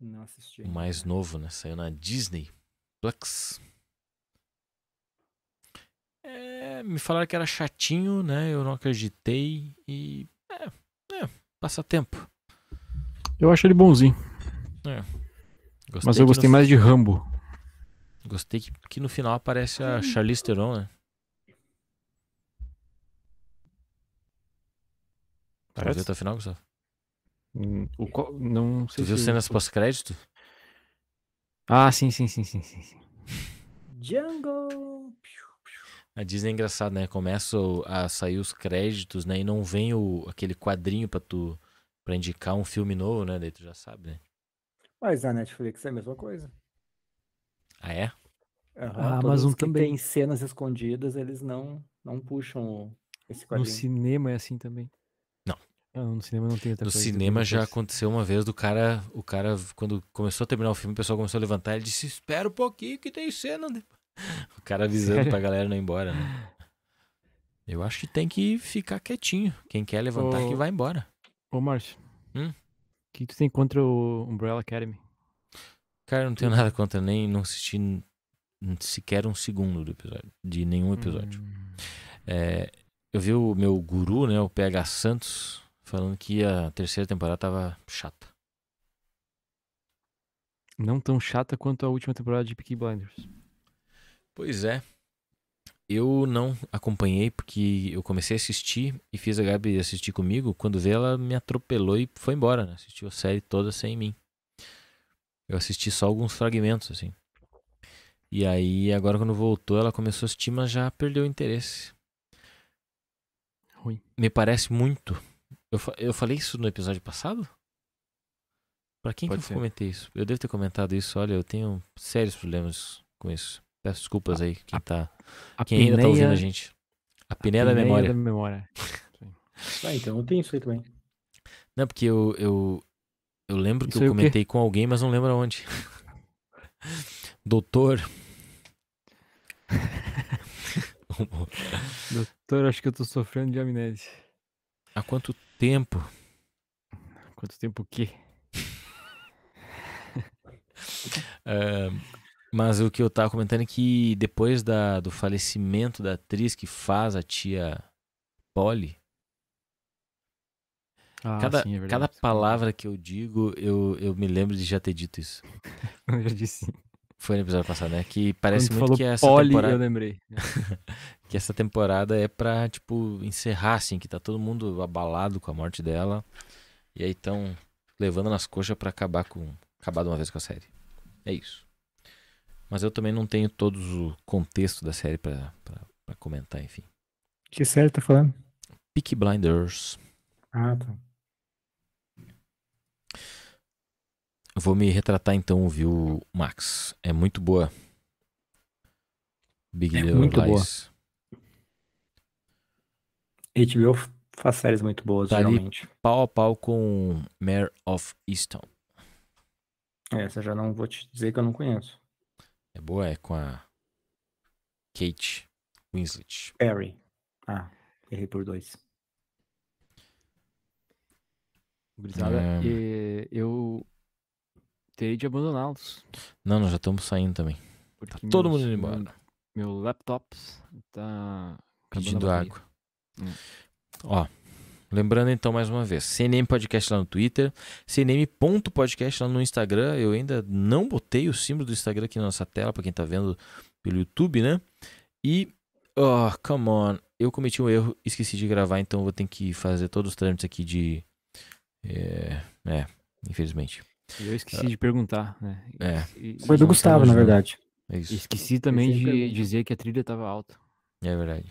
Não assisti. o mais novo, né? Saiu na Disney Plus. É, me falaram que era chatinho, né? Eu não acreditei e. É passatempo. Eu acho ele bonzinho. Gostei Mas eu gostei no- mais de Rambo. Gostei que, que no final aparece a Charlize Theron, né? Tu viu Parece? até o final, Gustavo? Hum, o qual- não Tu sei viu se- cenas pós-crédito? Ah, sim, sim, sim, sim, sim. sim. Django! A Disney é engraçado, né? Começa a sair os créditos, né? E não vem o, aquele quadrinho pra tu pra indicar um filme novo, né? Daí tu já sabe, né? Mas na Netflix é a mesma coisa. Ah, é? Aham, A Amazon também. tem cenas escondidas, eles não, não puxam esse No quadrinho. cinema é assim também. Não. Ah, no cinema não tem outra No cinema já acontece. aconteceu uma vez do cara, o cara, quando começou a terminar o filme, o pessoal começou a levantar, ele disse, espera um pouquinho que tem cena. de-" O cara avisando pra galera não ir embora, né? Eu acho que tem que ficar quietinho. Quem quer levantar que Ô- vai embora. Ô, Márcio. Hum? O que tu tem contra o Umbrella Academy? Cara, eu não tenho nada contra, nem não assisti sequer um segundo do episódio, de nenhum episódio. Hum, É, eu vi o meu guru, né, o PH Santos, falando que a terceira temporada tava chata. não tão chata quanto a última temporada de Peaky Blinders. Pois é. Eu não acompanhei porque eu comecei a assistir e fiz a Gabi assistir comigo. Quando vê, ela me atropelou e foi embora, né? Assistiu a série toda sem mim. Eu assisti só alguns fragmentos, assim. E aí, agora quando voltou, ela começou a assistir, mas já perdeu o interesse. Ruim. Me parece muito. Eu, eu falei isso no episódio passado? Pra quem Pode que eu ser. comentei isso? Eu devo ter comentado isso. Olha, eu tenho sérios problemas com isso. Peço desculpas aí, quem tá. A Quem ainda tá ouvindo a pineia- gente. A pinéia da pineia memória. da memória. Ah, então eu tenho isso aí também. Não, porque eu, eu, eu lembro que Isso aí eu comentei com alguém, mas não lembro aonde. Doutor. Doutor, acho que eu tô sofrendo de amnésia. Há quanto tempo? Quanto tempo o quê? Ah, mas o que eu tava comentando é que depois da, do falecimento da atriz que faz a tia Polly, Ah, cada, sim, é cada palavra que eu digo, eu, eu me lembro de já ter dito isso. Eu já disse sim. Foi no episódio passado, né? Que parece Quando muito que essa poli, temporada. eu lembrei. que essa temporada é pra, tipo, encerrar, assim, que tá todo mundo abalado com a morte dela. E aí estão levando nas coxas pra acabar com. acabar de uma vez com a série. É isso. Mas eu também não tenho todo o contexto da série pra comentar, enfim. Que série tá falando? Peaky Blinders. Ah, tá. Vou me retratar então, viu, Max? É muito boa. Big É Little muito boa. Lies. HBO faz séries muito boas, Tá ali. geralmente. Pau a pau com Mare of Easton. Essa eu já não vou te dizer que eu não conheço. É boa, é com a Kate Winslet. Perry. Ah, errei por dois. Gurizada, É. eu terei de abandoná-los. Não, nós já estamos saindo também. Porque Tá todo meus- mundo indo meu- embora. Meu laptop tá Pedindo água. Hum. Ó, lembrando então mais uma vez, CNM Podcast lá no Twitter, cnm.podcast lá no Instagram. Eu ainda não botei o símbolo do Instagram aqui na nossa tela, pra quem tá vendo pelo YouTube, né? E, oh, come on, eu cometi um erro, esqueci de gravar, então vou ter que fazer todos os trâmites aqui de... É, é infelizmente. E eu esqueci de perguntar, né? É. E- Foi do Gustavo, na verdade. É isso. Esqueci também de pergunta. dizer que a trilha tava alta. É verdade.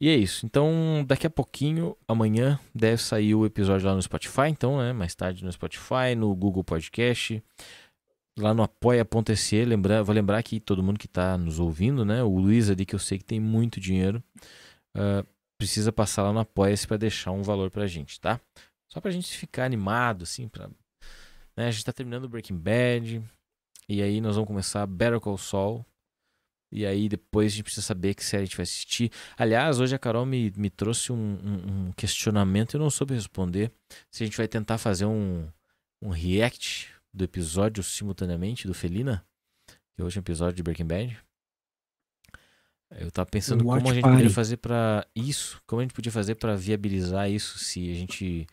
E é isso. Então, daqui a pouquinho, amanhã, deve sair o episódio lá no Spotify. Então, né? Mais tarde no Spotify, no Google Podcast, lá no apoia.se. Lembrar, vou lembrar que todo mundo que está nos ouvindo, né? O Luiz ali, que eu sei que tem muito dinheiro, ah, precisa passar lá no Apoia-se para deixar um valor pra gente, tá? Só pra gente ficar animado, assim, pra. né, A gente tá terminando o Breaking Bad. E aí nós vamos começar Better Call Saul. E aí depois a gente precisa saber que série a gente vai assistir. Aliás, hoje a Carol me, me trouxe um, um- um questionamento e eu não soube responder. Se a gente vai tentar fazer um, um react do episódio simultaneamente do Felina, que hoje é um episódio de Breaking Bad. Eu tava pensando Um como a watch gente poderia party. fazer pra isso, como a gente podia fazer pra viabilizar isso se a gente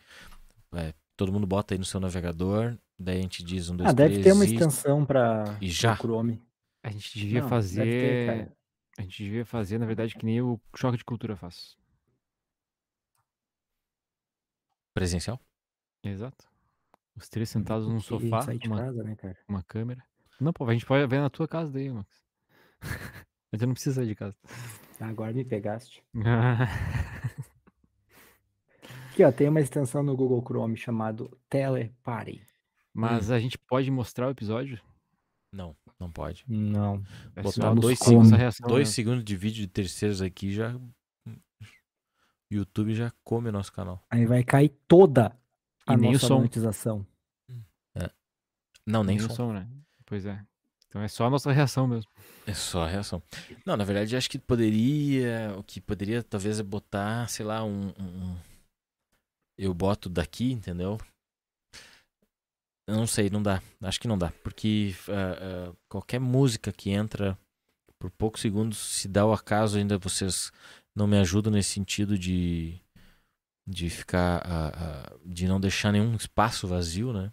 é, todo mundo bota aí no seu navegador, daí a gente diz um, dois, Ah, deve três ter uma e- extensão pra e já? Chrome. A gente devia Não, ter, fazer. cara. a gente devia fazer, na verdade, que nem o Choque de Cultura faz. Presencial? Exato. Os três sentados num sofá, uma, casa, né, cara? uma câmera. Não, pô, a gente pode ver na tua casa daí, Max. A gente não precisa sair de casa. Agora me pegaste. Aqui, ó, tem uma extensão no Google Chrome chamado Teleparty. Mas a gente pode mostrar o episódio? Não, não pode. Não. É Botar só dois nossa segundos- reação, Dois né? segundos de vídeo de terceiros aqui já. O YouTube já come o nosso canal. Aí vai cair toda a E nossa monetização. Não, nem, Nem o som. som, né? Pois é. Então é só a nossa reação mesmo. É só a reação. Não, na verdade, acho que poderia. O que poderia talvez é botar, sei lá, um- um- eu boto daqui, entendeu? Eu não sei, não dá. Acho que não dá. Porque ah, ah, qualquer música que entra por poucos segundos, se dá o acaso, ainda vocês não me ajudam nesse sentido de. De ficar. ah, de não deixar nenhum espaço vazio, né?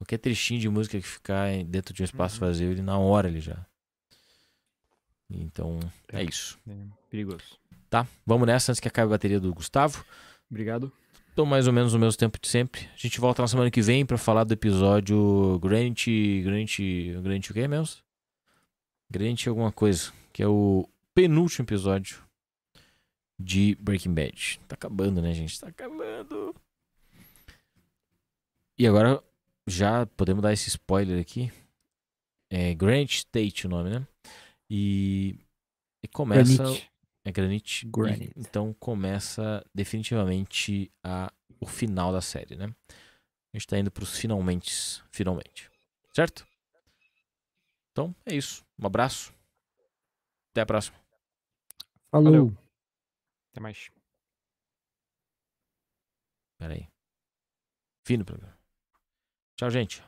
Qualquer trechinho de música que ficar dentro de um espaço Uhum. vazio, ele na hora ele já. Então, é É. isso. É perigoso. Tá? Vamos nessa antes que acabe a bateria do Gustavo. Obrigado. Então, mais ou menos no mesmo tempo de sempre. A gente volta na semana que vem pra falar do episódio Grant. Grant. Grant o que mesmo? Grant alguma coisa. Que é o penúltimo episódio de Breaking Bad. Tá acabando, né, gente? Tá acabando. E agora, já podemos dar esse spoiler aqui. É Grant State o nome, né? E, e começa. Granite. É Granite. Granite. E, então começa definitivamente a, o final da série, né? A gente tá indo pros finalmente. Finalmente. Certo? Então é isso. Um abraço. Até a próxima. Falou. Valeu. Até mais. Pera aí. Fino programa. Tchau, gente.